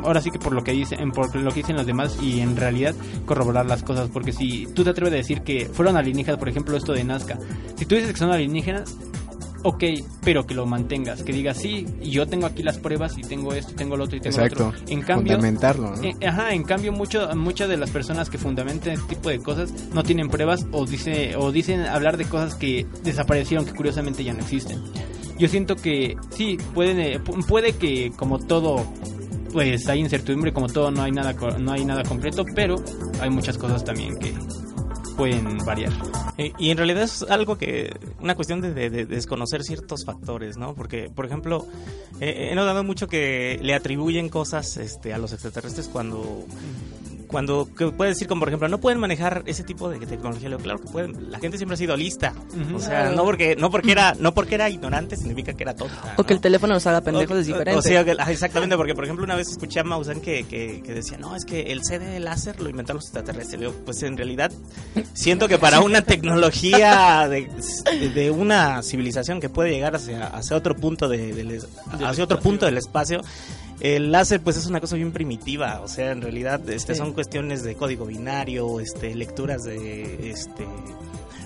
ahora sí que por lo que dicen por lo que dicen los demás y en realidad corroborar las cosas porque si tú te atreves a decir que fueron alienígenas por ejemplo esto de Nazca si tú dices que son alienígenas ok pero que lo mantengas que digas sí yo tengo aquí las pruebas y tengo esto tengo lo otro y tengo lo Exacto. otro en cambio Fundamentarlo, ¿no? eh, ajá, en cambio mucho, muchas de las personas que fundamentan este tipo de cosas no tienen pruebas o dice o dicen hablar de cosas que desaparecieron que curiosamente ya no existen. Yo siento que sí pueden eh, pu- puede que como todo pues hay incertidumbre como todo no hay nada no hay nada completo, pero hay muchas cosas también que pueden variar. Y, y en realidad es algo que, una cuestión de, de- de desconocer ciertos factores, ¿no? Porque, por ejemplo, eh, he notado mucho que le atribuyen cosas este, a los extraterrestres cuando, cuando que puede decir como, por ejemplo, no pueden manejar ese tipo de tecnología. Le digo, Claro que pueden, la gente siempre ha sido lista. O sea, no porque, no porque era, no porque era ignorante significa que era tonta. O que el teléfono nos haga pendejos O- es diferente. O sea, que- exactamente, porque por ejemplo una vez escuché a Maussan que, que, que decía, no, es que el CD láser lo inventaron los extraterrestres. Le digo, pues en realidad siento que para una tecnología de, de una civilización que puede llegar hacia, hacia otro punto de, del hacia otro punto del espacio, el láser pues es una cosa bien primitiva, o sea, en realidad este Sí. son cuestiones de código binario, este lecturas de este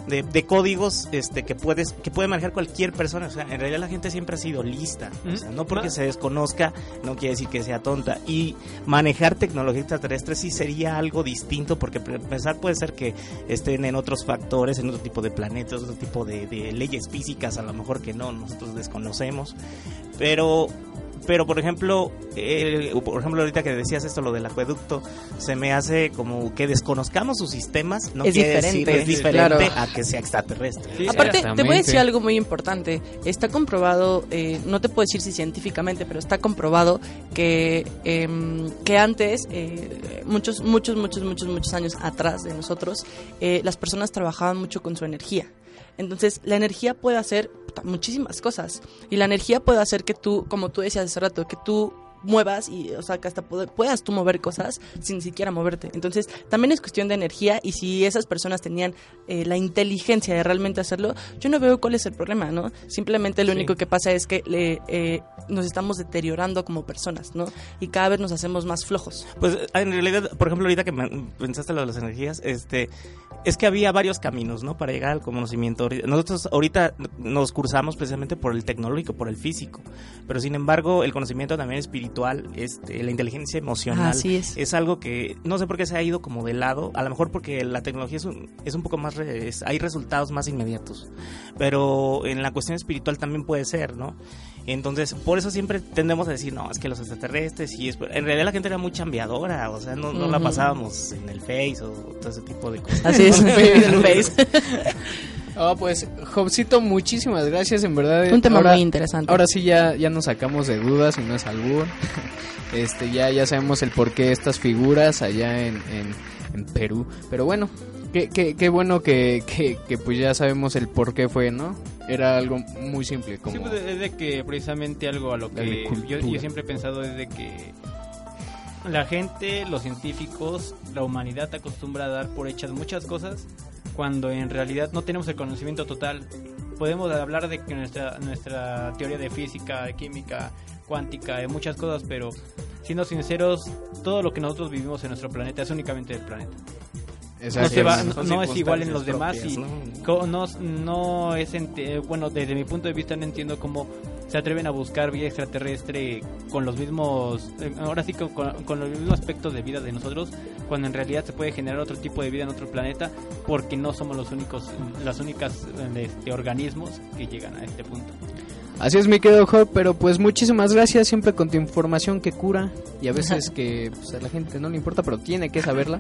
de, de códigos este que puedes que puede manejar cualquier persona. O sea en realidad la gente siempre ha sido lista. O sea, no porque Ma- se desconozca no quiere decir que sea tonta. Y manejar tecnología extraterrestre sí sería algo distinto porque empezar puede ser que estén en otros factores en otro tipo de planetas otro tipo de, de leyes físicas a lo mejor que no nosotros desconocemos. Pero pero por ejemplo eh, por ejemplo ahorita que decías esto lo del acueducto se me hace como que desconozcamos sus sistemas no Es quiere diferente, decir que es sí, diferente claro. a que sea extraterrestre Sí, Aparte, te voy a decir algo muy importante. Está comprobado, eh, no te puedo decir si científicamente, pero está comprobado que, em, que antes, eh, muchos, muchos, muchos, muchos, muchos años atrás de nosotros, eh, las personas trabajaban mucho con su energía. Entonces, la energía puede hacer muchísimas cosas. Y la energía puede hacer que tú, como tú decías hace rato, que tú muevas y, o sea, que hasta puedas tú mover cosas sin siquiera moverte. Entonces, también es cuestión de energía y si esas personas tenían eh, la inteligencia de realmente hacerlo, yo no veo cuál es el problema, ¿no? Simplemente lo Sí. único que pasa es que le, eh, nos estamos deteriorando como personas, ¿no? Y cada vez nos hacemos más flojos. Pues en realidad, por ejemplo, ahorita que pensaste lo de las energías, este, es que había varios caminos, ¿no? Para llegar al conocimiento. Nosotros ahorita nos cursamos precisamente por el tecnológico, por el físico, pero sin embargo el conocimiento también espiritual, este, la inteligencia emocional, Así es. algo que no sé por qué se ha ido como de lado, a lo mejor porque la tecnología es un, es un poco más, re- es- hay resultados más inmediatos, pero en la cuestión espiritual también puede ser, ¿no? Entonces, por eso siempre tendemos a decir, no, es que los extraterrestres, y es... en realidad la gente era muy chambeadora, o sea, no, no la pasábamos en el Face o todo ese tipo de cosas. Así es, en el Face. Oh, pues, Jobcito, muchísimas gracias, en verdad. Un tema ahora, muy interesante. Ahora sí ya, ya nos sacamos de dudas y no es albur. Este, ya, ya sabemos el porqué de estas figuras allá en, en, en Perú. Pero bueno, qué, qué, qué bueno que, que, que pues ya sabemos el por qué fue, ¿no? Era algo muy simple, como... Sí, pues, es de que precisamente algo a lo que yo, yo siempre he pensado es de que la gente, los científicos, la humanidad acostumbra a dar por hechas muchas cosas cuando en realidad no tenemos el conocimiento total. Podemos hablar de que nuestra, nuestra teoría de física, de química, cuántica, de muchas cosas, pero siendo sinceros, todo lo que nosotros vivimos en nuestro planeta es únicamente del planeta. No, Exacto. se va- Son no- no es igual en los demás y ¿no? no, es bueno desde mi punto de vista no entiendo cómo se atreven a buscar vida extraterrestre con los mismos eh, ahora sí con, los mismos aspectos de vida de nosotros cuando en realidad se puede generar otro tipo de vida en otro planeta porque no somos los únicos las únicas eh, este, organismos que llegan a este punto Así es, mi querido Job, pero pues muchísimas gracias siempre con tu información que cura y a veces que pues, a la gente no le importa, pero tiene que saberla.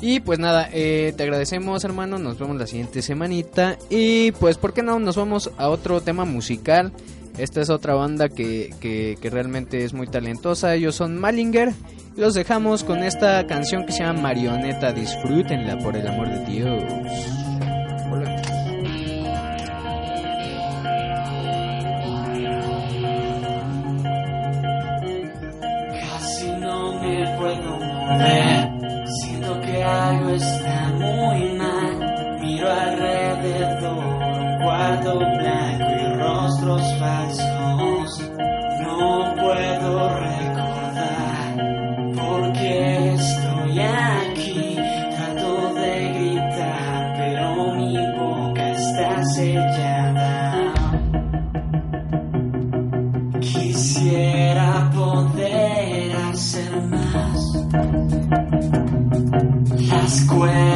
Y pues nada, eh, te agradecemos hermano, nos vemos la siguiente semanita. Y pues, ¿por qué no? Nos vamos a otro tema musical. Esta es otra banda que, que, realmente es muy talentosa. Ellos son Malinger. Los dejamos con esta canción que se llama Marioneta. Disfrútenla, por el amor de Dios algo está muy mal. Miro alrededor, un cuarto Las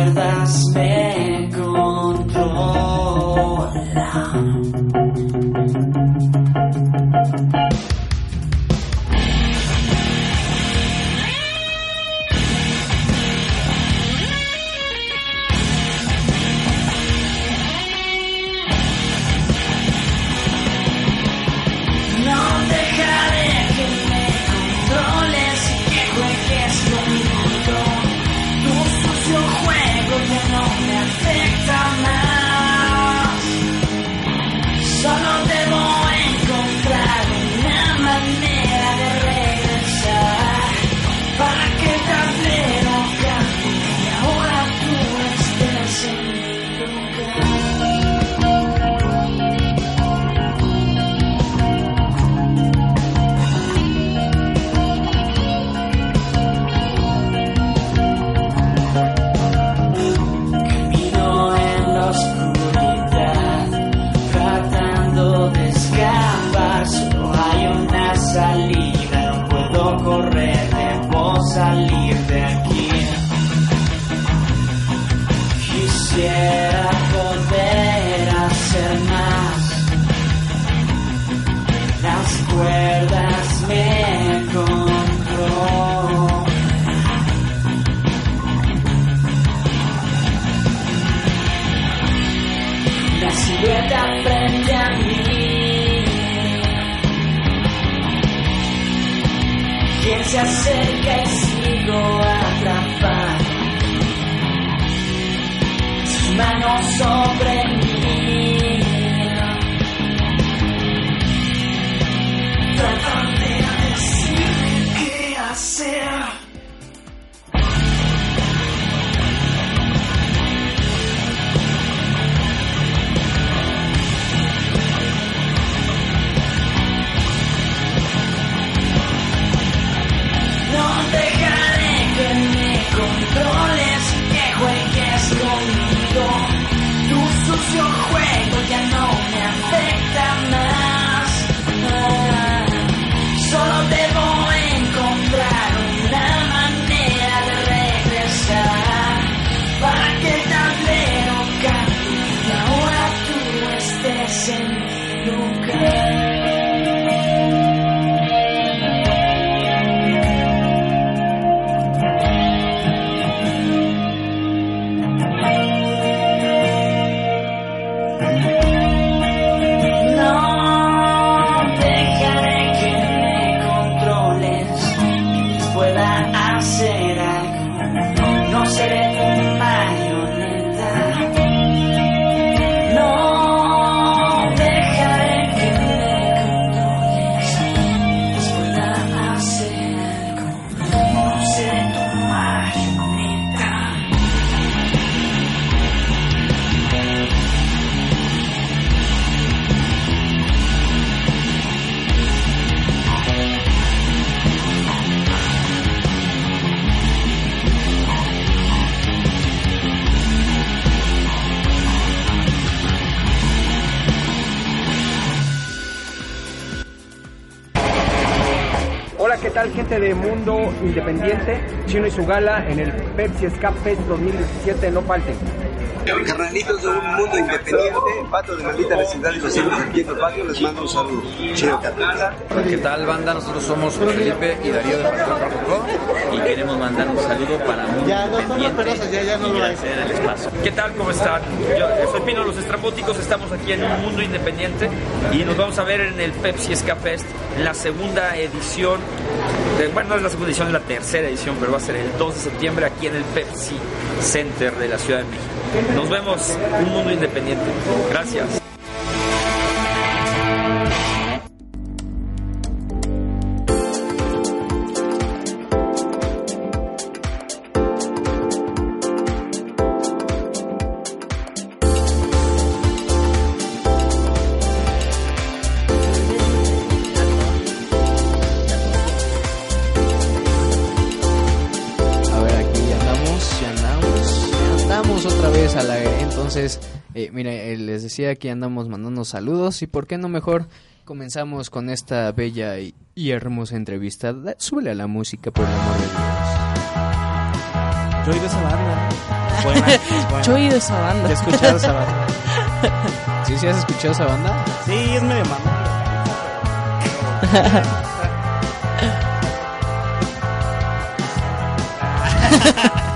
Independiente? Chino y su gala en el Pepsi Escape Fest 2017, no falten. Carnalitos de un mundo independiente, Pato de Maldita Vecindad y los hijos del Quinto Patio, les mando un saludo. Chido. ¿Qué tal, banda? Nosotros somos Felipe y Darío de Factor Rococó y queremos mandar un saludo para Mundo Ya, no son asperosas, ya, ya no lo hay. el espacio. ¿Qué tal? ¿Cómo están? Yo soy Pino Los Estrambóticos, estamos aquí en un mundo independiente y nos vamos a ver en el Pepsi Ska Fest, la segunda edición, de- bueno, no es la segunda edición, es la tercera edición, pero va a ser el 2 de septiembre aquí en el Pepsi Center de la Ciudad de México. Nos vemos, un mundo independiente. Gracias. Decía que andamos mandando saludos y por qué no mejor comenzamos con esta bella y, y hermosa entrevista. Da- súbele a la música, por el amor de Dios. Yo he oído esa banda. Buena, buena. Yo he oído esa banda. He escuchado esa banda. ¿Sí, sí has escuchado esa banda? Sí, es medio mamá.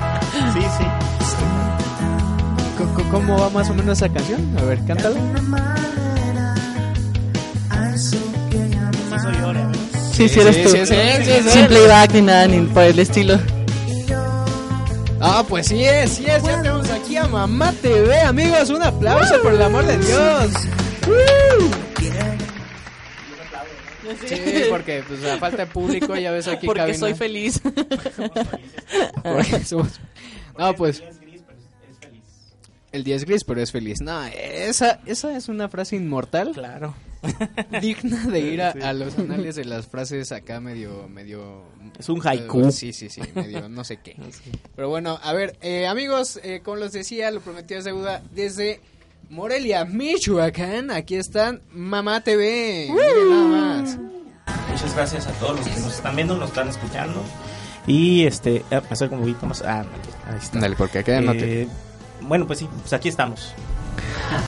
¿Cómo va más o menos esa canción? A ver, cántala. Sí soy yo, ¿eh? Sí, sí, eres Sí, tú. sí, sí, sí, sí, sí. Sin playback ni nada, ni por el estilo. Ah, pues sí es, sí es. Ya tenemos aquí a Mamá TV, amigos. Un aplauso por el amor de Dios. Sí, porque pues a falta de público ya ves aquí Porque cabina. soy feliz. Porque somos- No, pues el día es gris, pero es feliz. No, esa, esa es una frase inmortal. Claro. Digna de ir a, Sí. a los anales de las frases acá medio, medio... Es un haiku. eh, sí, sí, sí, medio no sé qué. Pero bueno, a ver, eh, amigos, eh, como les decía, lo prometido es deuda desde Morelia, Michoacán. Aquí están Mamá TV. Miren nada más. Muchas gracias a todos los que nos están viendo, nos están escuchando. Y este, ah, me acerco un poquito más. Ah, ahí está. Dale, porque acá no te- Eh, Bueno, pues sí, pues aquí estamos.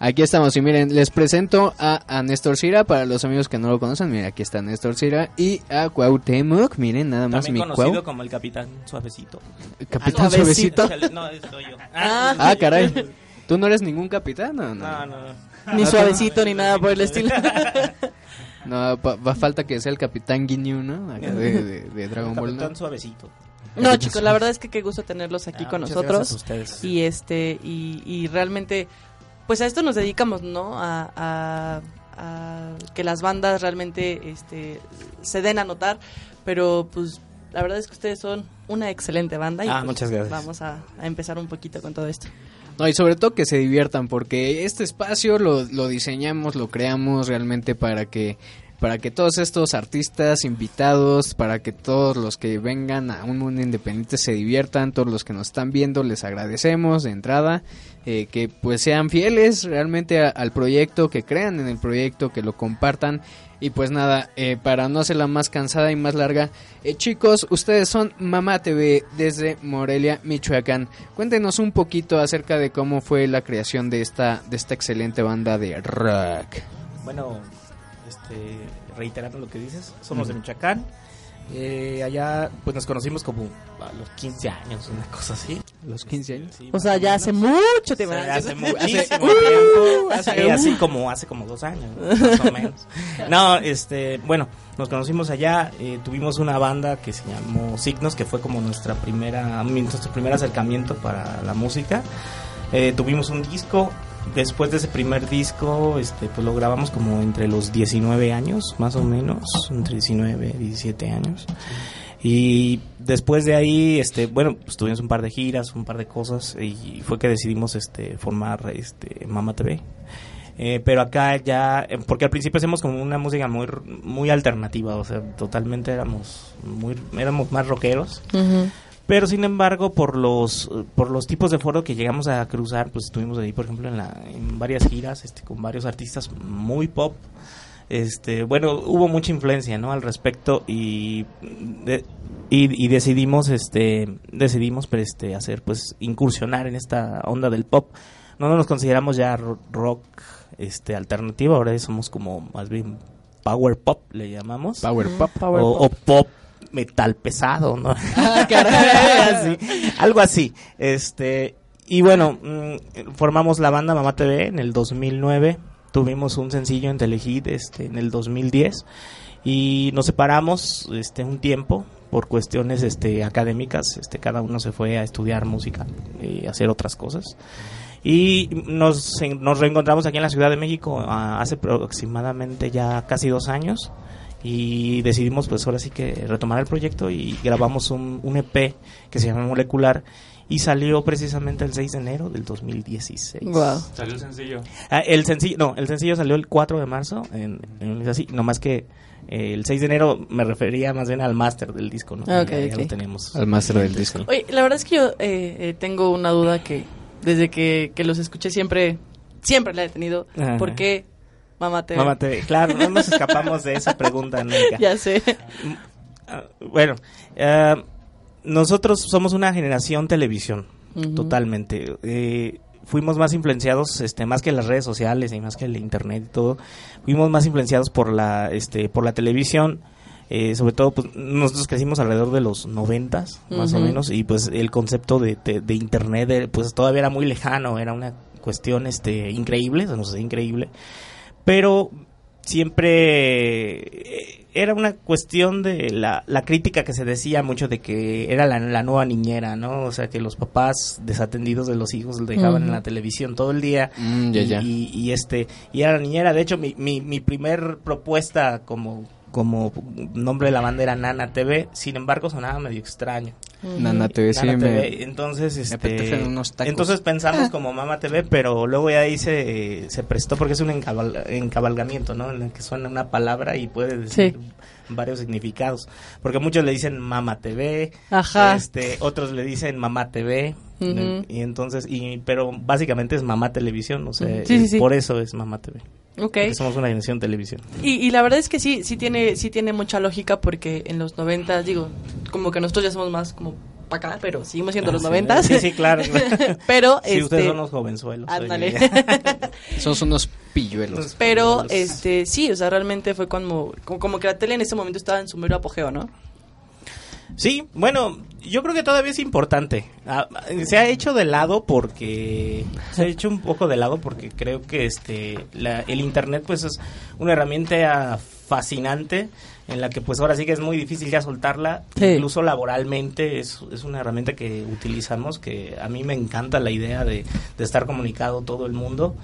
Aquí estamos y miren, les presento a, a Néstor Cira, para los amigos que no lo conocen, miren, aquí está Néstor Cira y a Cuauhtémoc, miren, nada más También mi conocido Cuau. como el Capitán Suavecito. ¿Capitán Ah, no, Suavecito? No, soy yo. Ah, caray, ¿tú no eres ningún capitán? No, no. No, no. Ni Ah, suavecito ni nada por el estilo. No, pa- va falta que sea el Capitán Ginyu, ¿no? Acá de, de- de Dragon Ball, Capitán ¿no? Suavecito. No, chicos, la verdad es que qué gusto tenerlos aquí Ah, con nosotros. gracias a ustedes. Y este, y, y realmente, pues a esto nos dedicamos, ¿no? A, a- a que las bandas realmente este, se den a notar. Pero pues la verdad es que ustedes son una excelente banda. Y Ah, pues, muchas gracias. Vamos a, a empezar un poquito con todo esto. No, y sobre todo que se diviertan, porque este espacio lo, lo diseñamos, lo creamos realmente para que para que todos estos artistas invitados, para que todos los que vengan a un mundo independiente se diviertan, todos los que nos están viendo les agradecemos de entrada, eh, que pues sean fieles realmente a- al proyecto, que crean en el proyecto, que lo compartan y pues nada, eh, para no hacerla más cansada y más larga, eh, chicos, ustedes son Mamá TV desde Morelia, Michoacán. Cuéntenos un poquito acerca de cómo fue la creación de esta, de esta excelente banda de rock. Bueno, este, reiterando lo que dices, somos de. Michoacán. Eh, allá pues nos conocimos como a los 15 años, una cosa así. ¿Los 15 años? Sí, O sea, ya hace mucho tiempo. Sí, hace muchísimo Hace- tiempo. hace- Sí, así como hace como dos años, más o menos. No, este, bueno, nos conocimos allá, eh, tuvimos una banda que se llamó Signos, que fue como nuestra primera, nuestro primer acercamiento para la música. Eh, tuvimos un disco, después de ese primer disco, este, pues lo grabamos como entre los 19 años, más o menos, entre 19 y 17 años. Y después de ahí, este, bueno, pues tuvimos un par de giras, un par de cosas y fue que decidimos este formar este Mama TV. Eh, pero acá ya, eh, porque al principio hacemos como una música muy muy alternativa, o sea, totalmente éramos muy éramos más rockeros. Ujú. Pero sin embargo, por los por los tipos de foro que llegamos a cruzar, pues estuvimos ahí, por ejemplo, en, la, en varias giras este, con varios artistas muy pop. Este, bueno, hubo mucha influencia, ¿no? Al respecto y de- y, y decidimos, este, decidimos, pues, este, hacer, pues, incursionar en esta onda del pop. No nos consideramos ya ro- rock, este, alternativo. Ahora somos como más bien power pop, le llamamos. Power pop. Power o, pop. o pop metal pesado, ¿no? Ah, caray. Así, algo así. Este, y bueno, mm, formamos la banda Mamá TV en el 2009. Tuvimos un sencillo en Telehit este, en el 2010 y nos separamos este un tiempo por cuestiones este académicas, este cada uno se fue a estudiar música y hacer otras cosas. Y nos, nos reencontramos aquí en la Ciudad de México hace aproximadamente ya casi dos años y decidimos pues ahora sí que retomar el proyecto y grabamos un, un EP que se llama Molecular y salió precisamente el 6 de enero del 2016. Guau. Salió el sencillo. Ah, el sencillo, no, el sencillo salió el 4 de marzo, en, en- así, nomás que eh, el 6 de enero me refería más bien al máster del disco, ¿no? Ah, ok, ya, lo tenemos. Al máster del disco. Oye, la verdad es que yo eh, eh, tengo una duda que, desde que, que los escuché siempre, siempre la he tenido. Ajá. ¿Por qué Mamá TV? Mamá TV, claro, no nos escapamos de esa pregunta nunca. Ya sé. Ah, Bueno, eh, nosotros somos una generación televisión, totalmente. Eh, fuimos más influenciados, este, más que las redes sociales y más que el internet y todo, fuimos más influenciados por la, este, por la televisión. eh, sobre todo, pues, nosotros crecimos alrededor de los noventas, más o menos, y pues el concepto de, de- de internet, eh, pues todavía era muy lejano, era una cuestión, este, increíble, se nos hacía increíble, pero siempre eh, era una cuestión de la, la crítica que se decía mucho de que era la, la nueva niñera, ¿no? O sea, que los papás desatendidos de los hijos los dejaban en la televisión todo el día Mm, ya, y, ya. y- y, este y era la niñera. De hecho, mi, mi, mi primer propuesta como como nombre de la banda era Nana TV, sin embargo sonaba medio extraño. Nana TV, sí, Nana me- TV. Entonces, este, apetecen unos tacos. entonces pensamos como Mama TV, pero luego ya ahí se, se prestó porque es un encabal- encabalgamiento, ¿no? En el que suena una palabra y puede decir varios significados. Porque muchos le dicen Mama TV, Ajá. este, otros le dicen Mamá TV, Y entonces, y pero básicamente es Mamá Televisión, o sea, Ujú. Sí, sí, es- sí. por eso es Mamá TV. Ok. Porque somos una generación televisión. Y, y la verdad es que sí, sí tiene, sí tiene mucha lógica porque en los 90, digo, como que nosotros ya somos más como para acá, pero seguimos siendo Ah, los sí. 90. Sí, sí, claro. pero, Sí, ustedes este, son los jovenzuelos. Ándale. unos pilluelos. Pero, este, sí, o sea, realmente fue cuando, como, como que la tele en ese momento estaba en su mero apogeo, ¿no? Sí, bueno, yo creo que todavía es importante. Ah, se ha hecho de lado porque se ha hecho un poco de lado porque creo que este la- el internet pues es una herramienta fascinante en la que pues ahora sí que es muy difícil ya soltarla, Sí. incluso laboralmente es, es una herramienta que utilizamos que a mí me encanta la idea de, de estar comunicado todo el mundo.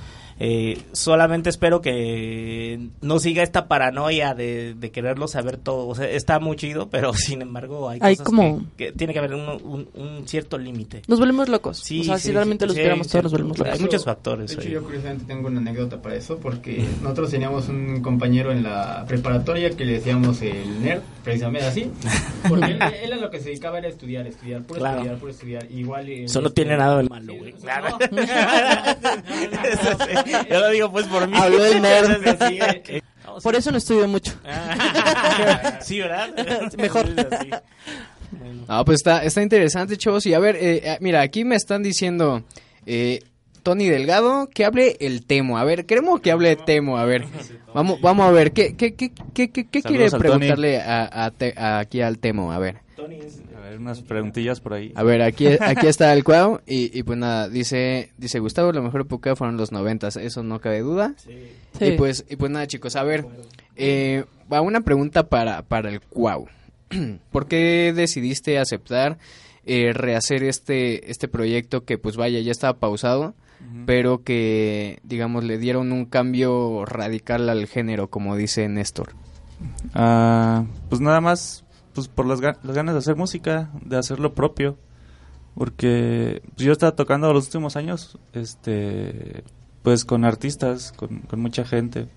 Eh, solamente espero que no siga esta paranoia de, de quererlo saber todo. O sea, está muy chido, pero sin embargo hay, Hay cosas como- que, que tiene que haber un, un- un cierto límite. Nos volvemos locos. Sí, o sea, sí, si realmente sí, los sí, viéramos sí, todos, nos volvemos Hay locos. muchos factores. De hecho, ahí. yo curiosamente tengo una anécdota para eso, porque nosotros teníamos un compañero en la preparatoria que le decíamos el nerd, precisamente así, porque él, él a lo que se dedicaba era estudiar, estudiar, Claro. estudiar, puro estudiar. Igual, eh, Eso no este, tiene nada de malo, güey. Claro. Yo lo digo pues por mí. Habló el nerd. Por eso no estudio mucho. sí, ¿verdad? Mejor. Ah, pues está, está interesante, chavos. Y a ver, eh, eh, mira, aquí me están diciendo eh, Tony Delgado que hable el Temo. A ver, queremos que hable Temo. A ver, vamos, vamos a ver, ¿qué, qué, qué, qué, qué- qué quiere Tony. preguntarle a, a Te- a- aquí al Temo? A ver. A ver, unas preguntillas por ahí. A ver, aquí, aquí está el cuau y, y pues nada, dice, dice Gustavo, la mejor época fueron los noventas, eso no cabe duda. Sí. Y pues, y pues nada chicos, a ver, eh, va una pregunta para, para el cuau. ¿Por qué decidiste aceptar eh, rehacer este, este proyecto que pues vaya, ya estaba pausado, pero que digamos le dieron un cambio radical al género, como dice Néstor? Ah, pues nada más pues por las, ga- las ganas de hacer música, de hacer lo propio. Porque pues, yo estaba tocando los últimos años, este, pues con artistas, con, con mucha gente.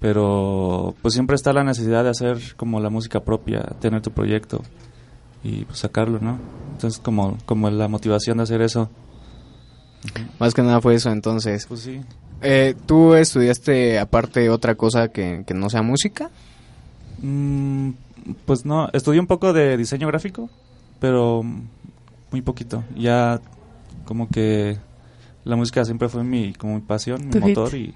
Pero pues siempre está la necesidad de hacer como la música propia, tener tu proyecto y pues sacarlo, ¿no? Entonces como, como la motivación de hacer eso. Más que nada fue eso entonces. Pues sí. Eh, ¿Tú estudiaste aparte otra cosa que, que no sea música? Mm, pues no, estudié un poco de diseño gráfico, pero muy poquito. Ya como que la música siempre fue mi como mi pasión, mi hit. motor y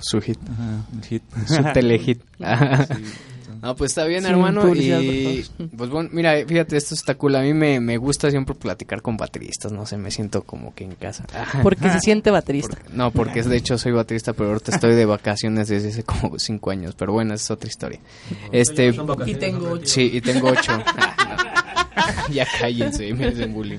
su hit. Ajá, el hit. Su telehit. Sí, no, pues está bien, Sí, hermano. publicidad, Y pues bueno, mira, fíjate, esto está cool. A mí me, me gusta siempre platicar con bateristas. No sé, me siento como que en casa. Porque se siente baterista. Porque- no, porque de hecho soy baterista, pero ahorita estoy de vacaciones desde hace como cinco años. Pero bueno, esa es otra historia. Este, Y tengo ocho. Sí, y tengo ocho. ya cállense, me hacen bullying.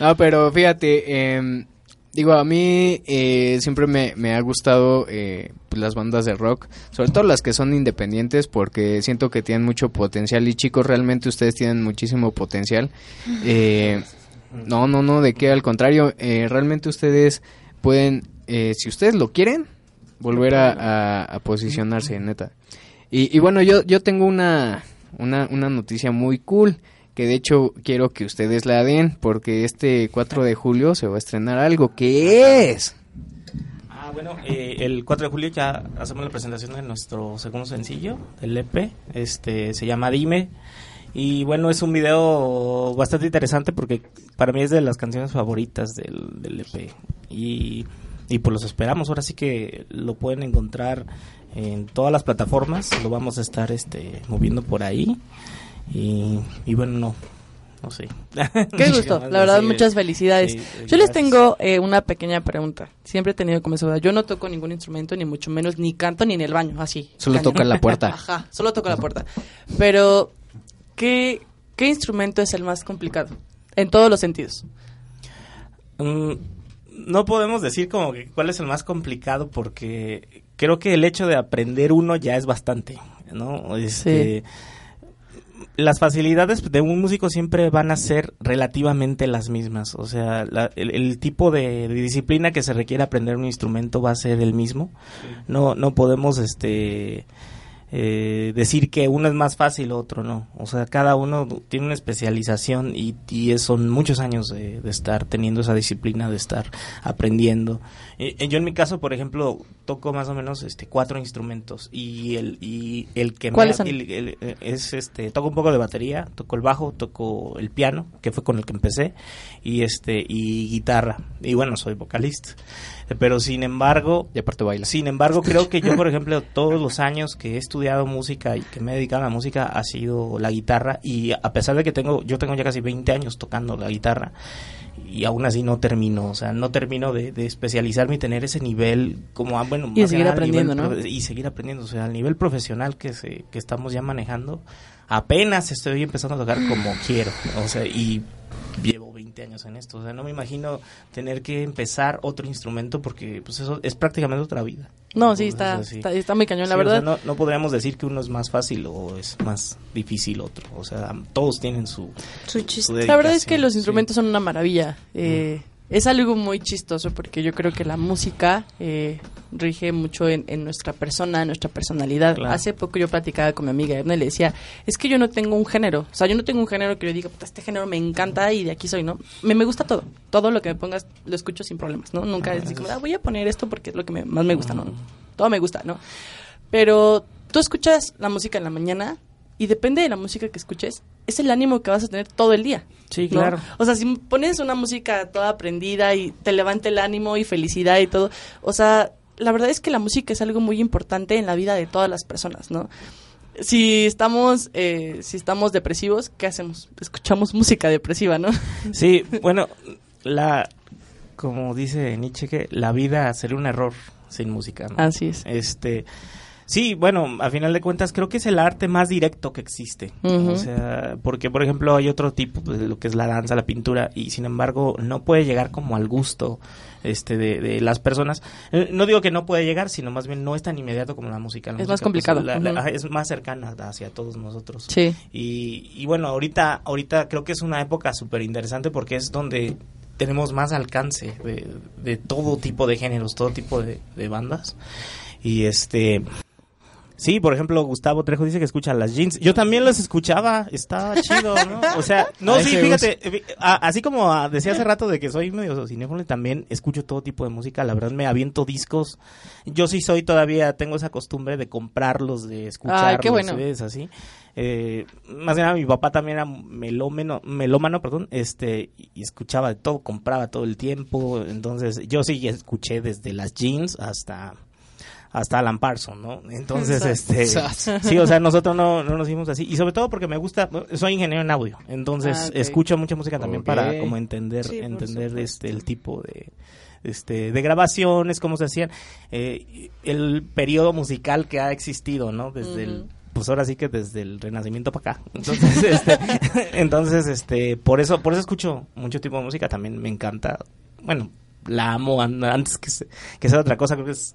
No, pero fíjate, em, digo, a mí eh, siempre me, me ha gustado eh, las bandas de rock, sobre todo las que son independientes, porque siento que tienen mucho potencial. Y chicos, realmente ustedes tienen muchísimo potencial. Eh, no, no, no, de qué, al contrario, eh, realmente ustedes pueden, eh, si ustedes lo quieren, volver a, a- a posicionarse, neta. Y, y bueno, yo, yo tengo una, una, una noticia muy cool, que de hecho quiero que ustedes la den porque este 4 de julio se va a estrenar algo. ¿Qué es? Ah, bueno, eh, el 4 de julio ya hacemos la presentación de nuestro segundo sencillo, el EP, este, se llama Dime. Y bueno, es un video bastante interesante porque para mí es de las canciones favoritas del, del EP. Y, y pues los esperamos, ahora sí que lo pueden encontrar en todas las plataformas, lo vamos a estar este, moviendo por ahí. Y, y bueno, no, no sé. Qué gusto, la verdad, muchas felicidades. Sí, Yo les tengo eh, una pequeña pregunta. Siempre he tenido como esa duda. Yo no toco ningún instrumento, ni mucho menos, ni canto, ni en el baño, así. Solo cañón. toca la puerta. Ajá, solo toco la puerta. Pero, ¿qué, ¿qué instrumento es el más complicado? En todos los sentidos. Mm, no podemos decir como que cuál es el más complicado porque creo que el hecho de aprender uno ya es bastante, ¿no? Este, Las facilidades de un músico siempre van a ser relativamente las mismas, o sea, la- el, el tipo de, de disciplina que se requiere aprender un instrumento va a ser el mismo. No, no podemos, este, eh, decir que uno es más fácil, otro no. O sea, cada uno tiene una especialización y, y son muchos años de, de estar teniendo esa disciplina, de estar aprendiendo. Eh, eh, yo en mi caso, por ejemplo, toco más o menos este cuatro instrumentos y el y el que me- eh, es este toco un poco de batería, toco el bajo, toco el piano, que fue con el que empecé y este y guitarra. Y bueno, soy vocalista. Pero sin embargo, Y aparte baila. sin embargo, creo que yo, por ejemplo, todos los años que he estudiado música y que me he dedicado a la música ha sido la guitarra y a pesar de que tengo, yo tengo ya casi 20 años tocando la guitarra y aún así no termino, o sea, no termino de, de especializarme y tener ese nivel como, ah, bueno, Y más seguir nivel aprendiendo, ¿no? Y seguir aprendiendo, o sea, al nivel profesional que, se, que estamos ya manejando, apenas estoy empezando a tocar como quiero, o sea, y llevo 20 años en esto, o sea, no me imagino tener que empezar otro instrumento porque pues eso es prácticamente otra vida. No, sí, está, está, está muy cañón, la Sí, o sea, verdad. no, no podríamos decir que uno es más fácil o es más difícil otro, o sea, todos tienen su, Su chiste. La verdad es que los sí. instrumentos son una maravilla. Eh, Es algo muy chistoso porque yo creo que la música eh, rige mucho en, en nuestra persona, en nuestra personalidad. Claro. Hace poco yo platicaba con mi amiga Edna y le decía, es que yo no tengo un género. O sea, yo no tengo un género que yo diga, "Puta, este género me encanta y de aquí soy, ¿no? Me, me gusta todo. Todo lo que me pongas lo escucho sin problemas, ¿no? Nunca es así como, ah, voy a poner esto porque es lo que me- más me gusta, ¿no? Todo me gusta, ¿no? Pero tú escuchas la música en la mañana y depende de la música que escuches, es el ánimo que vas a tener todo el día. Sí, ¿no? claro. O sea, si pones una música toda aprendida y te levanta el ánimo y felicidad y todo, o sea, la verdad es que la música es algo muy importante en la vida de todas las personas, ¿no? Si estamos, eh, si estamos depresivos, ¿qué hacemos? Escuchamos música depresiva, ¿no? Sí, bueno, la como dice Nietzsche que la vida sería un error sin música. ¿no? Así es. Este, sí, bueno, a final de cuentas creo que es el arte más directo que existe. O sea, porque por ejemplo hay otro tipo de lo que es la danza, la pintura y sin embargo no puede llegar como al gusto este de, de las personas. Eh, No digo que no puede llegar, sino más bien no es tan inmediato como la música. La Es música, más complicado. la- es más cercana hacia todos nosotros. Sí. Y, y bueno, ahorita, ahorita creo que es una época súper interesante porque es donde tenemos más alcance de, de todo tipo de géneros, todo tipo de, de bandas. Y este... Sí, por ejemplo, Gustavo Trejo dice que escucha las jeans. Yo también las escuchaba, estaba chido, ¿no? O sea, no, sí, fíjate, eh, a- así como ah, decía hace rato de que soy medio cinéfilo, también escucho todo tipo de música, la verdad me aviento discos. Yo sí soy todavía, tengo esa costumbre de comprarlos, de escucharlos, Ay, qué bueno. ¿ves? Así. Eh, más que nada mi papá también era melómeno, melómano, perdón, este, y escuchaba de todo, compraba todo el tiempo, entonces yo sí escuché desde las jeans hasta hasta Alan ¿no? Entonces, este, sí, o sea, nosotros no, no nos hicimos así, y sobre todo porque me gusta, soy ingeniero en audio, entonces Ah, escucho mucha música también para como entender, Sí, entender este, el tipo de, este, de grabaciones, cómo se hacían, eh, el periodo musical que ha existido, ¿no? Desde el pues ahora sí que desde el renacimiento para acá. Entonces, este, entonces, este, por eso, por eso escucho mucho tipo de música, también me encanta, bueno, la amo an- antes que, se- que sea otra cosa, creo que es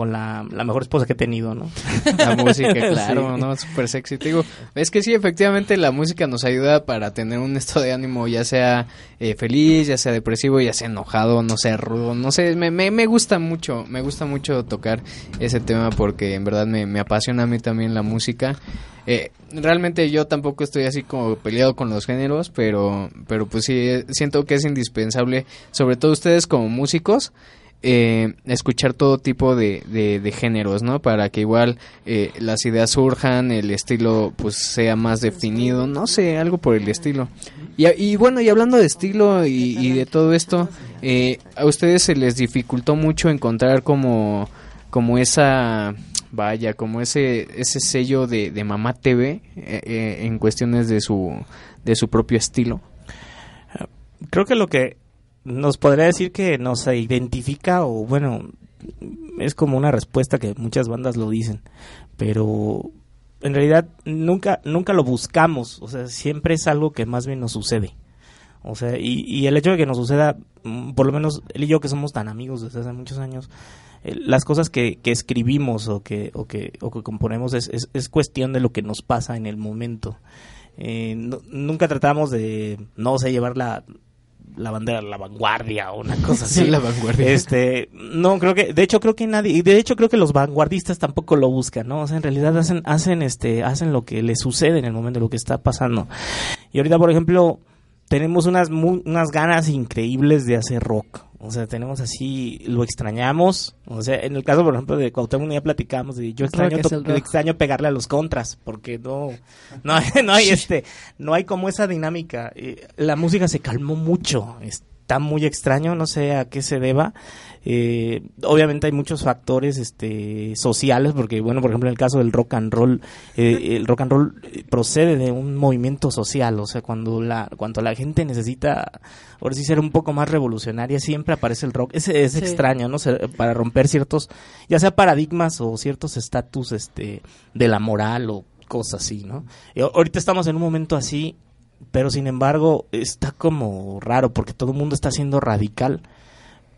con la, la mejor esposa que he tenido, ¿no? La música, claro, Sí. ¿no? Súper sexy. Te digo, es que sí, efectivamente la música nos ayuda para tener un estado de ánimo, ya sea eh, feliz, ya sea depresivo, ya sea enojado, no sea rudo, no sé, me, me, me gusta mucho, me gusta mucho tocar ese tema porque en verdad me, me apasiona a mí también la música. Eh, realmente yo tampoco estoy así como peleado con los géneros, pero, pero pues sí, siento que es indispensable, sobre todo ustedes como músicos, eh, escuchar todo tipo de, de, géneros, ¿no? Para que igual eh, las ideas surjan, el estilo pues sea más definido, no sé, algo por el estilo. Y, y bueno, y hablando de estilo y, y de todo esto, eh, a ustedes se les dificultó mucho encontrar como, como esa, vaya, como ese, ese sello de, de Mamá TV eh, eh, en cuestiones de su, de su propio estilo. Creo que lo que nos podría decir que nos identifica o bueno, es como una respuesta que muchas bandas lo dicen, pero en realidad nunca nunca lo buscamos, o sea, siempre es algo que más bien nos sucede. O sea, y, y el hecho de que nos suceda, mm, por lo menos él y yo que somos tan amigos desde hace muchos años, eh, las cosas que, que escribimos o que, o que, o que componemos es, es, es cuestión de lo que nos pasa en el momento. Eh, nunca tratamos de, no sé, llevar la, la bandera, la vanguardia o una cosa así. La vanguardia. Este, no, creo que, de hecho creo que nadie, y de hecho creo que los vanguardistas tampoco lo buscan, ¿no? O sea, en realidad hacen, hacen este, hacen lo que les sucede en el momento, lo que está pasando. Y ahorita, por ejemplo, tenemos unas, unas ganas increíbles de hacer rock. O sea, tenemos así, lo extrañamos. O sea, en el caso, por ejemplo, de Cuauhtémoc ya platicamos de yo extraño, extraño pegarle a los contras, porque no, no, hay- no hay este, no hay como esa dinámica. Eh, la música se calmó mucho, está muy extraño, no sé a qué se deba. Eh, obviamente hay muchos factores este sociales porque bueno por ejemplo en el caso del rock and roll eh, el rock and roll eh, procede de un movimiento social o sea cuando la cuando la gente necesita ahora sí ser un poco más revolucionaria siempre aparece el rock es, es Sí. extraño no Se- para romper ciertos ya sea paradigmas o ciertos estatus este de la moral o cosas así no a- ahorita estamos en un momento así pero sin embargo está como raro porque todo el mundo está siendo radical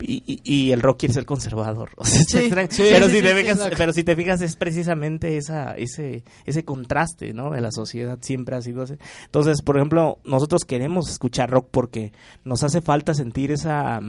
y, y- y el rock quiere ser conservador. O sea, está Sí, extraño. sí, pero, sí, si sí, te sí, fijas, exacto. pero si te fijas es precisamente esa, ese, ese contraste ¿no? de la sociedad, siempre ha sido así. Entonces, por ejemplo, nosotros queremos escuchar rock porque nos hace falta sentir esa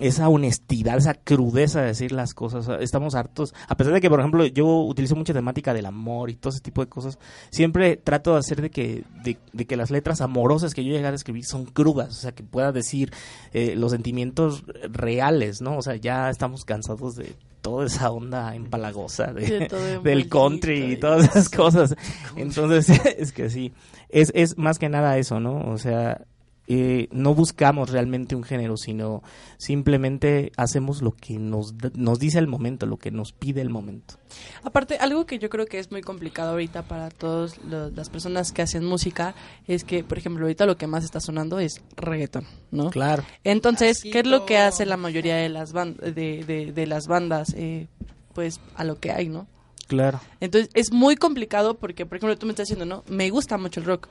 esa honestidad, esa crudeza de decir las cosas. Estamos hartos, a pesar de que, por ejemplo, yo utilizo mucha temática del amor y todo ese tipo de cosas, siempre trato de hacer de que, de, de que las letras amorosas que yo llegara a escribir son crudas, o sea, que pueda decir eh, los sentimientos reales, ¿no? O sea, ya estamos cansados de toda esa onda empalagosa de, De todo del country y todas esas cosas. Entonces, es que sí, es, es más que nada eso, ¿no? O sea, eh, no buscamos realmente un género, sino simplemente hacemos lo que nos, nos dice el momento, lo que nos pide el momento. Aparte, algo que yo creo que es muy complicado ahorita para todas las personas que hacen música es que, por ejemplo, ahorita lo que más está sonando es reggaeton, ¿no? Claro. Entonces, ¿qué es lo que hace la mayoría de las, de, de- de las bandas? Eh, pues a lo que hay, ¿no? Claro. Entonces, es muy complicado porque, por ejemplo, tú me estás diciendo, ¿no? Me gusta mucho el rock.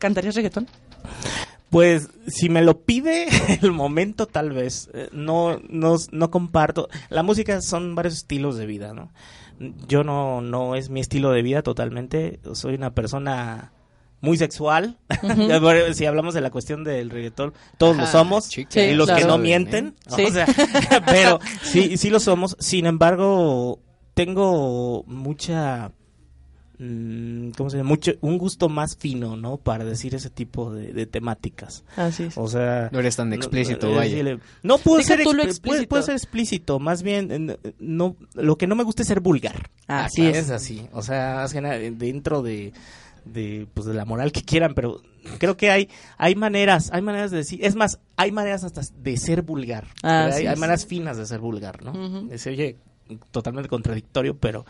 ¿Cantarías reggaetón? Pues si me lo pide el momento, tal vez. Eh, No, no, no comparto. La música son varios estilos de vida, ¿no? Yo no, no es mi estilo de vida totalmente. Soy una persona muy sexual. Si hablamos de la cuestión del reggaetón, todos lo somos. chica, y los claro. que no mienten. Sí. O sea, pero sí, sí lo somos. Sin embargo, tengo mucha ¿cómo se llama? Mucho, un gusto más fino, ¿no? Para decir ese tipo de, de temáticas. Así es. O sea, No eres tan explícito, no, vaya. decirle- No puedo ser tú lo expl- puede, explícito. puede ser explícito, más bien eh, no lo que no me gusta es ser vulgar. Así es. Es así, o sea, más que nada, dentro de de pues de la moral que quieran, pero creo que hay hay maneras, hay maneras de decir, es más, hay maneras hasta de ser vulgar. Así hay, hay maneras finas de ser vulgar, ¿no? Ujú. Se oye totalmente contradictorio, pero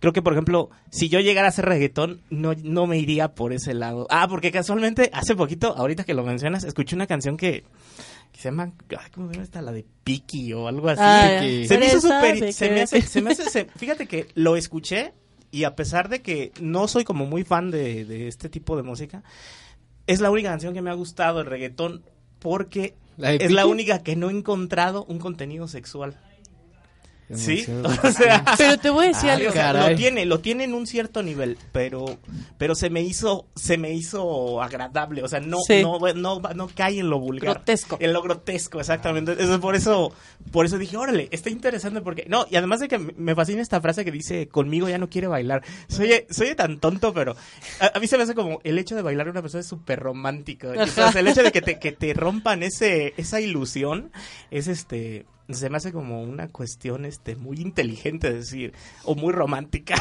creo que, por ejemplo, si yo llegara a hacer reggaetón, no, no me iría por ese lado. Ah, porque casualmente, hace poquito, ahorita que lo mencionas, escuché una canción que, que se llama, ay, ¿cómo se llama esta? La de Piki o algo así. Ah. Se me hizo súper, se me hace, se me hace, se- fíjate que lo escuché y a pesar de que no soy como muy fan de, de este tipo de música, es la única canción que me ha gustado el reggaetón porque ¿La de es la única que no he encontrado un contenido sexual. Sí, o sea, Pero te voy a decir Ah, algo. o sea, lo tiene, lo tiene en un cierto nivel, pero, pero se me hizo, se me hizo agradable, o sea, no, Sí. no, no, no cae en lo vulgar, Grotesco. en lo grotesco, exactamente. Eso, por eso, por eso dije, órale, está interesante porque, no, y además de que me fascina esta frase que dice, conmigo ya no quiere bailar. Soy, soy tan tonto, pero a, a mí se me hace como el hecho de bailar con una persona es súper romántico. Entonces, el hecho de que te, que te rompan ese, esa ilusión es este se me hace como una cuestión este muy inteligente decir o muy romántica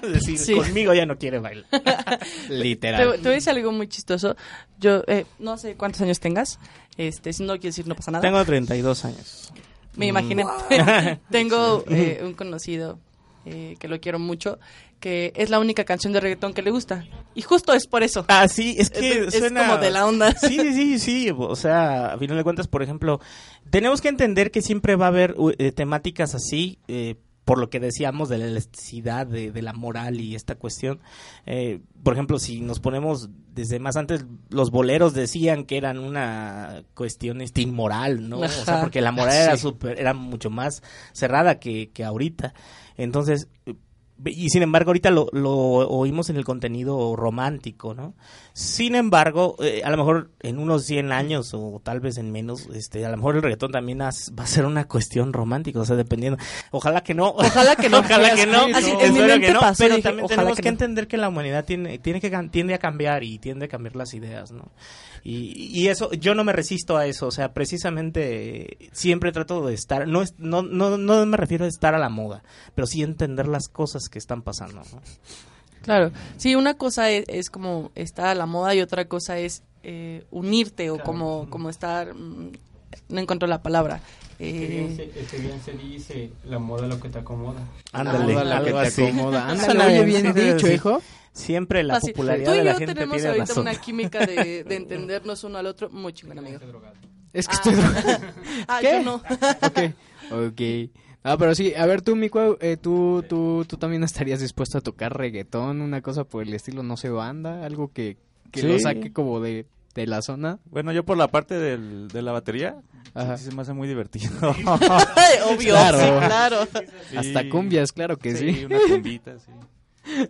decir Sí. conmigo ya no quiere bailar Te, Literal. te voy a decir algo muy chistoso. Yo eh, no sé cuántos años tengas. Este, si no quieres decir, no pasa nada. tengo 32 años Me imaginé. Mm. Tengo eh, un conocido eh, que lo quiero mucho, que es la única canción de reggaetón que le gusta. Y justo es por eso. Ah, sí, es que Es- es suena... como de la onda. Sí, sí, sí, sí, o sea, a final de cuentas, por ejemplo, tenemos que entender que siempre va a haber eh, temáticas así, eh, por lo que decíamos de la elasticidad, de, de la moral y esta cuestión. Eh, por ejemplo, si nos ponemos desde más antes, los boleros decían que eran una cuestión este, inmoral, ¿no? O sea, porque la moral era, super, era mucho más cerrada que, que ahorita. Entonces, y sin embargo, ahorita lo, lo oímos en el contenido romántico, ¿no? Sin embargo, eh, a lo mejor en unos 100 años o tal vez en menos, este, a lo mejor el reggaetón también va a ser una cuestión romántica, o sea, dependiendo. Ojalá que no. Ojalá que no. ojalá que no. Así, en mi mente que no. pasó, pero dije, también tenemos que que, no. entender que la humanidad tiene, tiene que, tiende a cambiar y tiende a cambiar las ideas, ¿no? Y, y eso, yo no me resisto a eso, o sea, precisamente siempre trato de estar, no, es, no, no, no me refiero a estar a la moda, pero sí entender las cosas que están pasando, ¿no? Claro. Sí, una cosa es, es como estar a la moda y otra cosa es eh, unirte o como, como estar... mm, no encuentro la palabra. Este bien, Eh, se, este bien se dice, la moda lo que te acomoda. Ándale, Moda la que algo te así. acomoda. Ándale, oye, bien, bien sí, dicho, sí. hijo. Siempre la fácil. popularidad Tú y de la yo gente tenemos ahorita razón. una química de, de entendernos uno al otro muy chingón, amigo. Es que Ah. estoy drogado. Ah, ¿Qué? yo no. ok, ok. Ah, pero sí, a ver tú, Mico, eh, tú, tú, tú también estarías dispuesto a tocar reggaetón, una cosa por el estilo, no sé, banda, algo que, que Sí. lo saque como de, de la zona. Bueno, yo por la parte del, de la batería, Ajá. sí se me hace muy divertido. Obvio, Claro. sí, claro. Sí. Hasta cumbias, claro que sí. una cumbita, sí.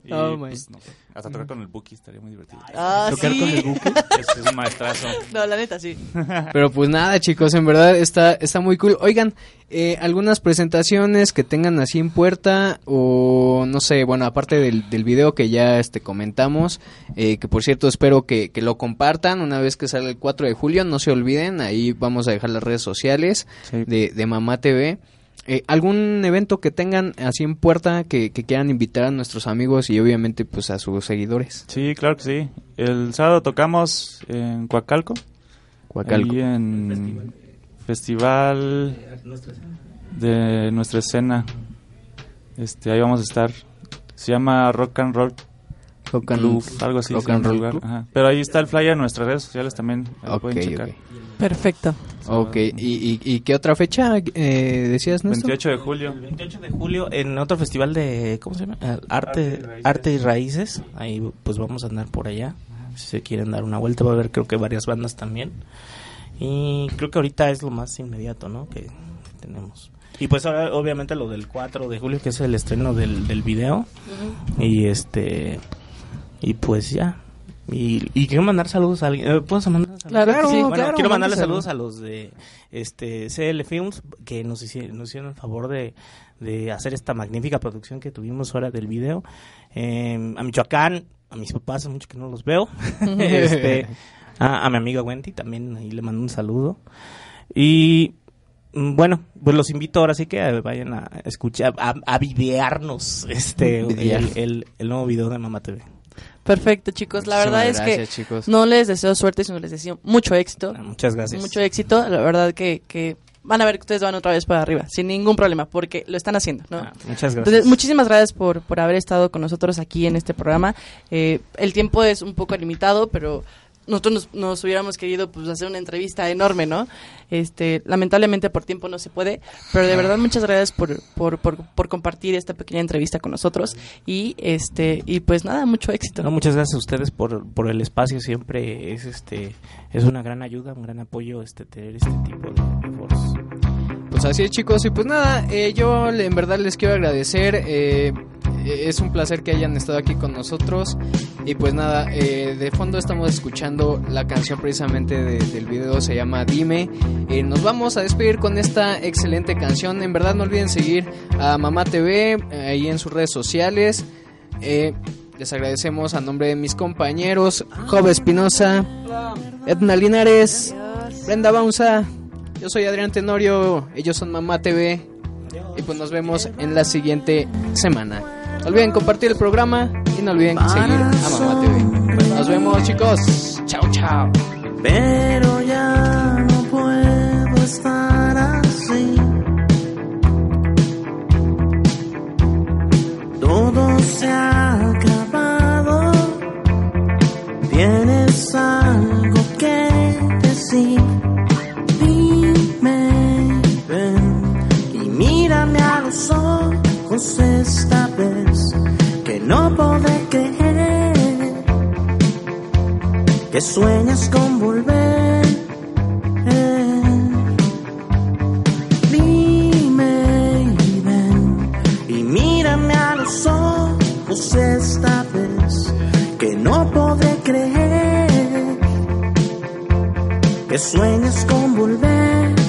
Y, Oh, pues, no hasta tocar con el Buki estaría muy divertido. Ah, Tocar sí. con el buque. Es, es un maestrazo. No, la neta, sí. Pero pues nada, chicos, en verdad está, está muy cool. Oigan, eh, algunas presentaciones que tengan así en puerta o no sé, bueno, aparte del, del video que ya este comentamos, eh, que por cierto espero que, que lo compartan una vez que salga el 4 de julio, no se olviden, ahí vamos a dejar las redes sociales Sí. de, de Mamá TV. Eh, ¿Algún evento que tengan así en puerta que, que quieran invitar a nuestros amigos y obviamente pues a sus seguidores? Sí, claro que sí. El sábado tocamos en Coacalco. Coacalco. Ahí en festival de nuestra escena. Este, ahí vamos a estar. Se llama Rock and Roll Rock and- Club, algo así. Rock and Roll. Ajá. Pero ahí está el flyer en nuestras redes sociales también. ahí lo Ok, pueden checar. ok. Perfecto. Ok, ¿y, y, y qué otra fecha eh, decías, Néstor? 28 de julio. El 28 de julio en otro festival de ¿cómo se llama? Eh, Arte Arte y Raíces. Ahí pues vamos a andar por allá. Si se quieren dar una vuelta va a haber creo que varias bandas también. Y creo que ahorita es lo más inmediato, ¿no? Que, que tenemos. Y pues ahora, obviamente lo del 4 de julio que es el estreno del, del video. Y este y pues ya. Y, y quiero mandar saludos a alguien. Eh, ¿Puedo mandar saludos? Claro sí. Bueno, claro, quiero manda mandarle saludos. a los de este CL Films que nos hicieron, nos hicieron el favor de, de hacer esta magnífica producción que tuvimos ahora del video. Eh, a Michoacán, a mis papás, hace mucho que no los veo. este, a, a mi amiga Wendy también ahí le mando un saludo. Y mm, bueno, pues los invito ahora sí que eh, vayan a escuchar, a, a videarnos este, Videar. el, el- el nuevo video de Mamá TV. Perfecto, chicos. La verdad es gracias, que chicos. no les deseo suerte, sino les deseo mucho éxito. Ah, Muchas gracias. Mucho éxito. La verdad que, que van a ver que ustedes van otra vez para arriba, sin ningún problema, porque lo están haciendo, ¿no? Ah, muchas gracias. Entonces, muchísimas gracias por, por haber estado con nosotros aquí en este programa. Eh, el tiempo es un poco limitado, pero nosotros nos, nos hubiéramos querido pues hacer una entrevista enorme, ¿no? Este, lamentablemente por tiempo no se puede, pero de verdad muchas gracias por, por, por, por compartir esta pequeña entrevista con nosotros y este y pues nada, mucho éxito. Muchas gracias a ustedes por, por el espacio, siempre es este es una gran ayuda, un gran apoyo este tener este tipo de. Así es chicos y pues nada, eh, yo en verdad les quiero agradecer, eh, es un placer que hayan estado aquí con nosotros y pues nada, eh, de fondo estamos escuchando la canción precisamente de- del video, se llama Dime, Eh, nos vamos a despedir con esta excelente canción, en verdad no olviden seguir a Mamá TV ahí en sus redes sociales, les agradecemos a nombre de mis compañeros, Job Espinosa, Edna Linares, Brenda Baunza, yo soy Adrián Tenorio, ellos son Mamá TV y pues nos vemos en la siguiente semana. No olviden compartir el programa y no olviden seguir a Mamá TV. Nos vemos chicos, chao chao. Pero ya no puedo estar así. Todo se ha acabado. Tienes algo que decir. Los ojos esta vez. Que no podré creer que sueñas con volver. Dime y ven y mírame a los ojos esta vez, que no podré creer que sueñas con volver.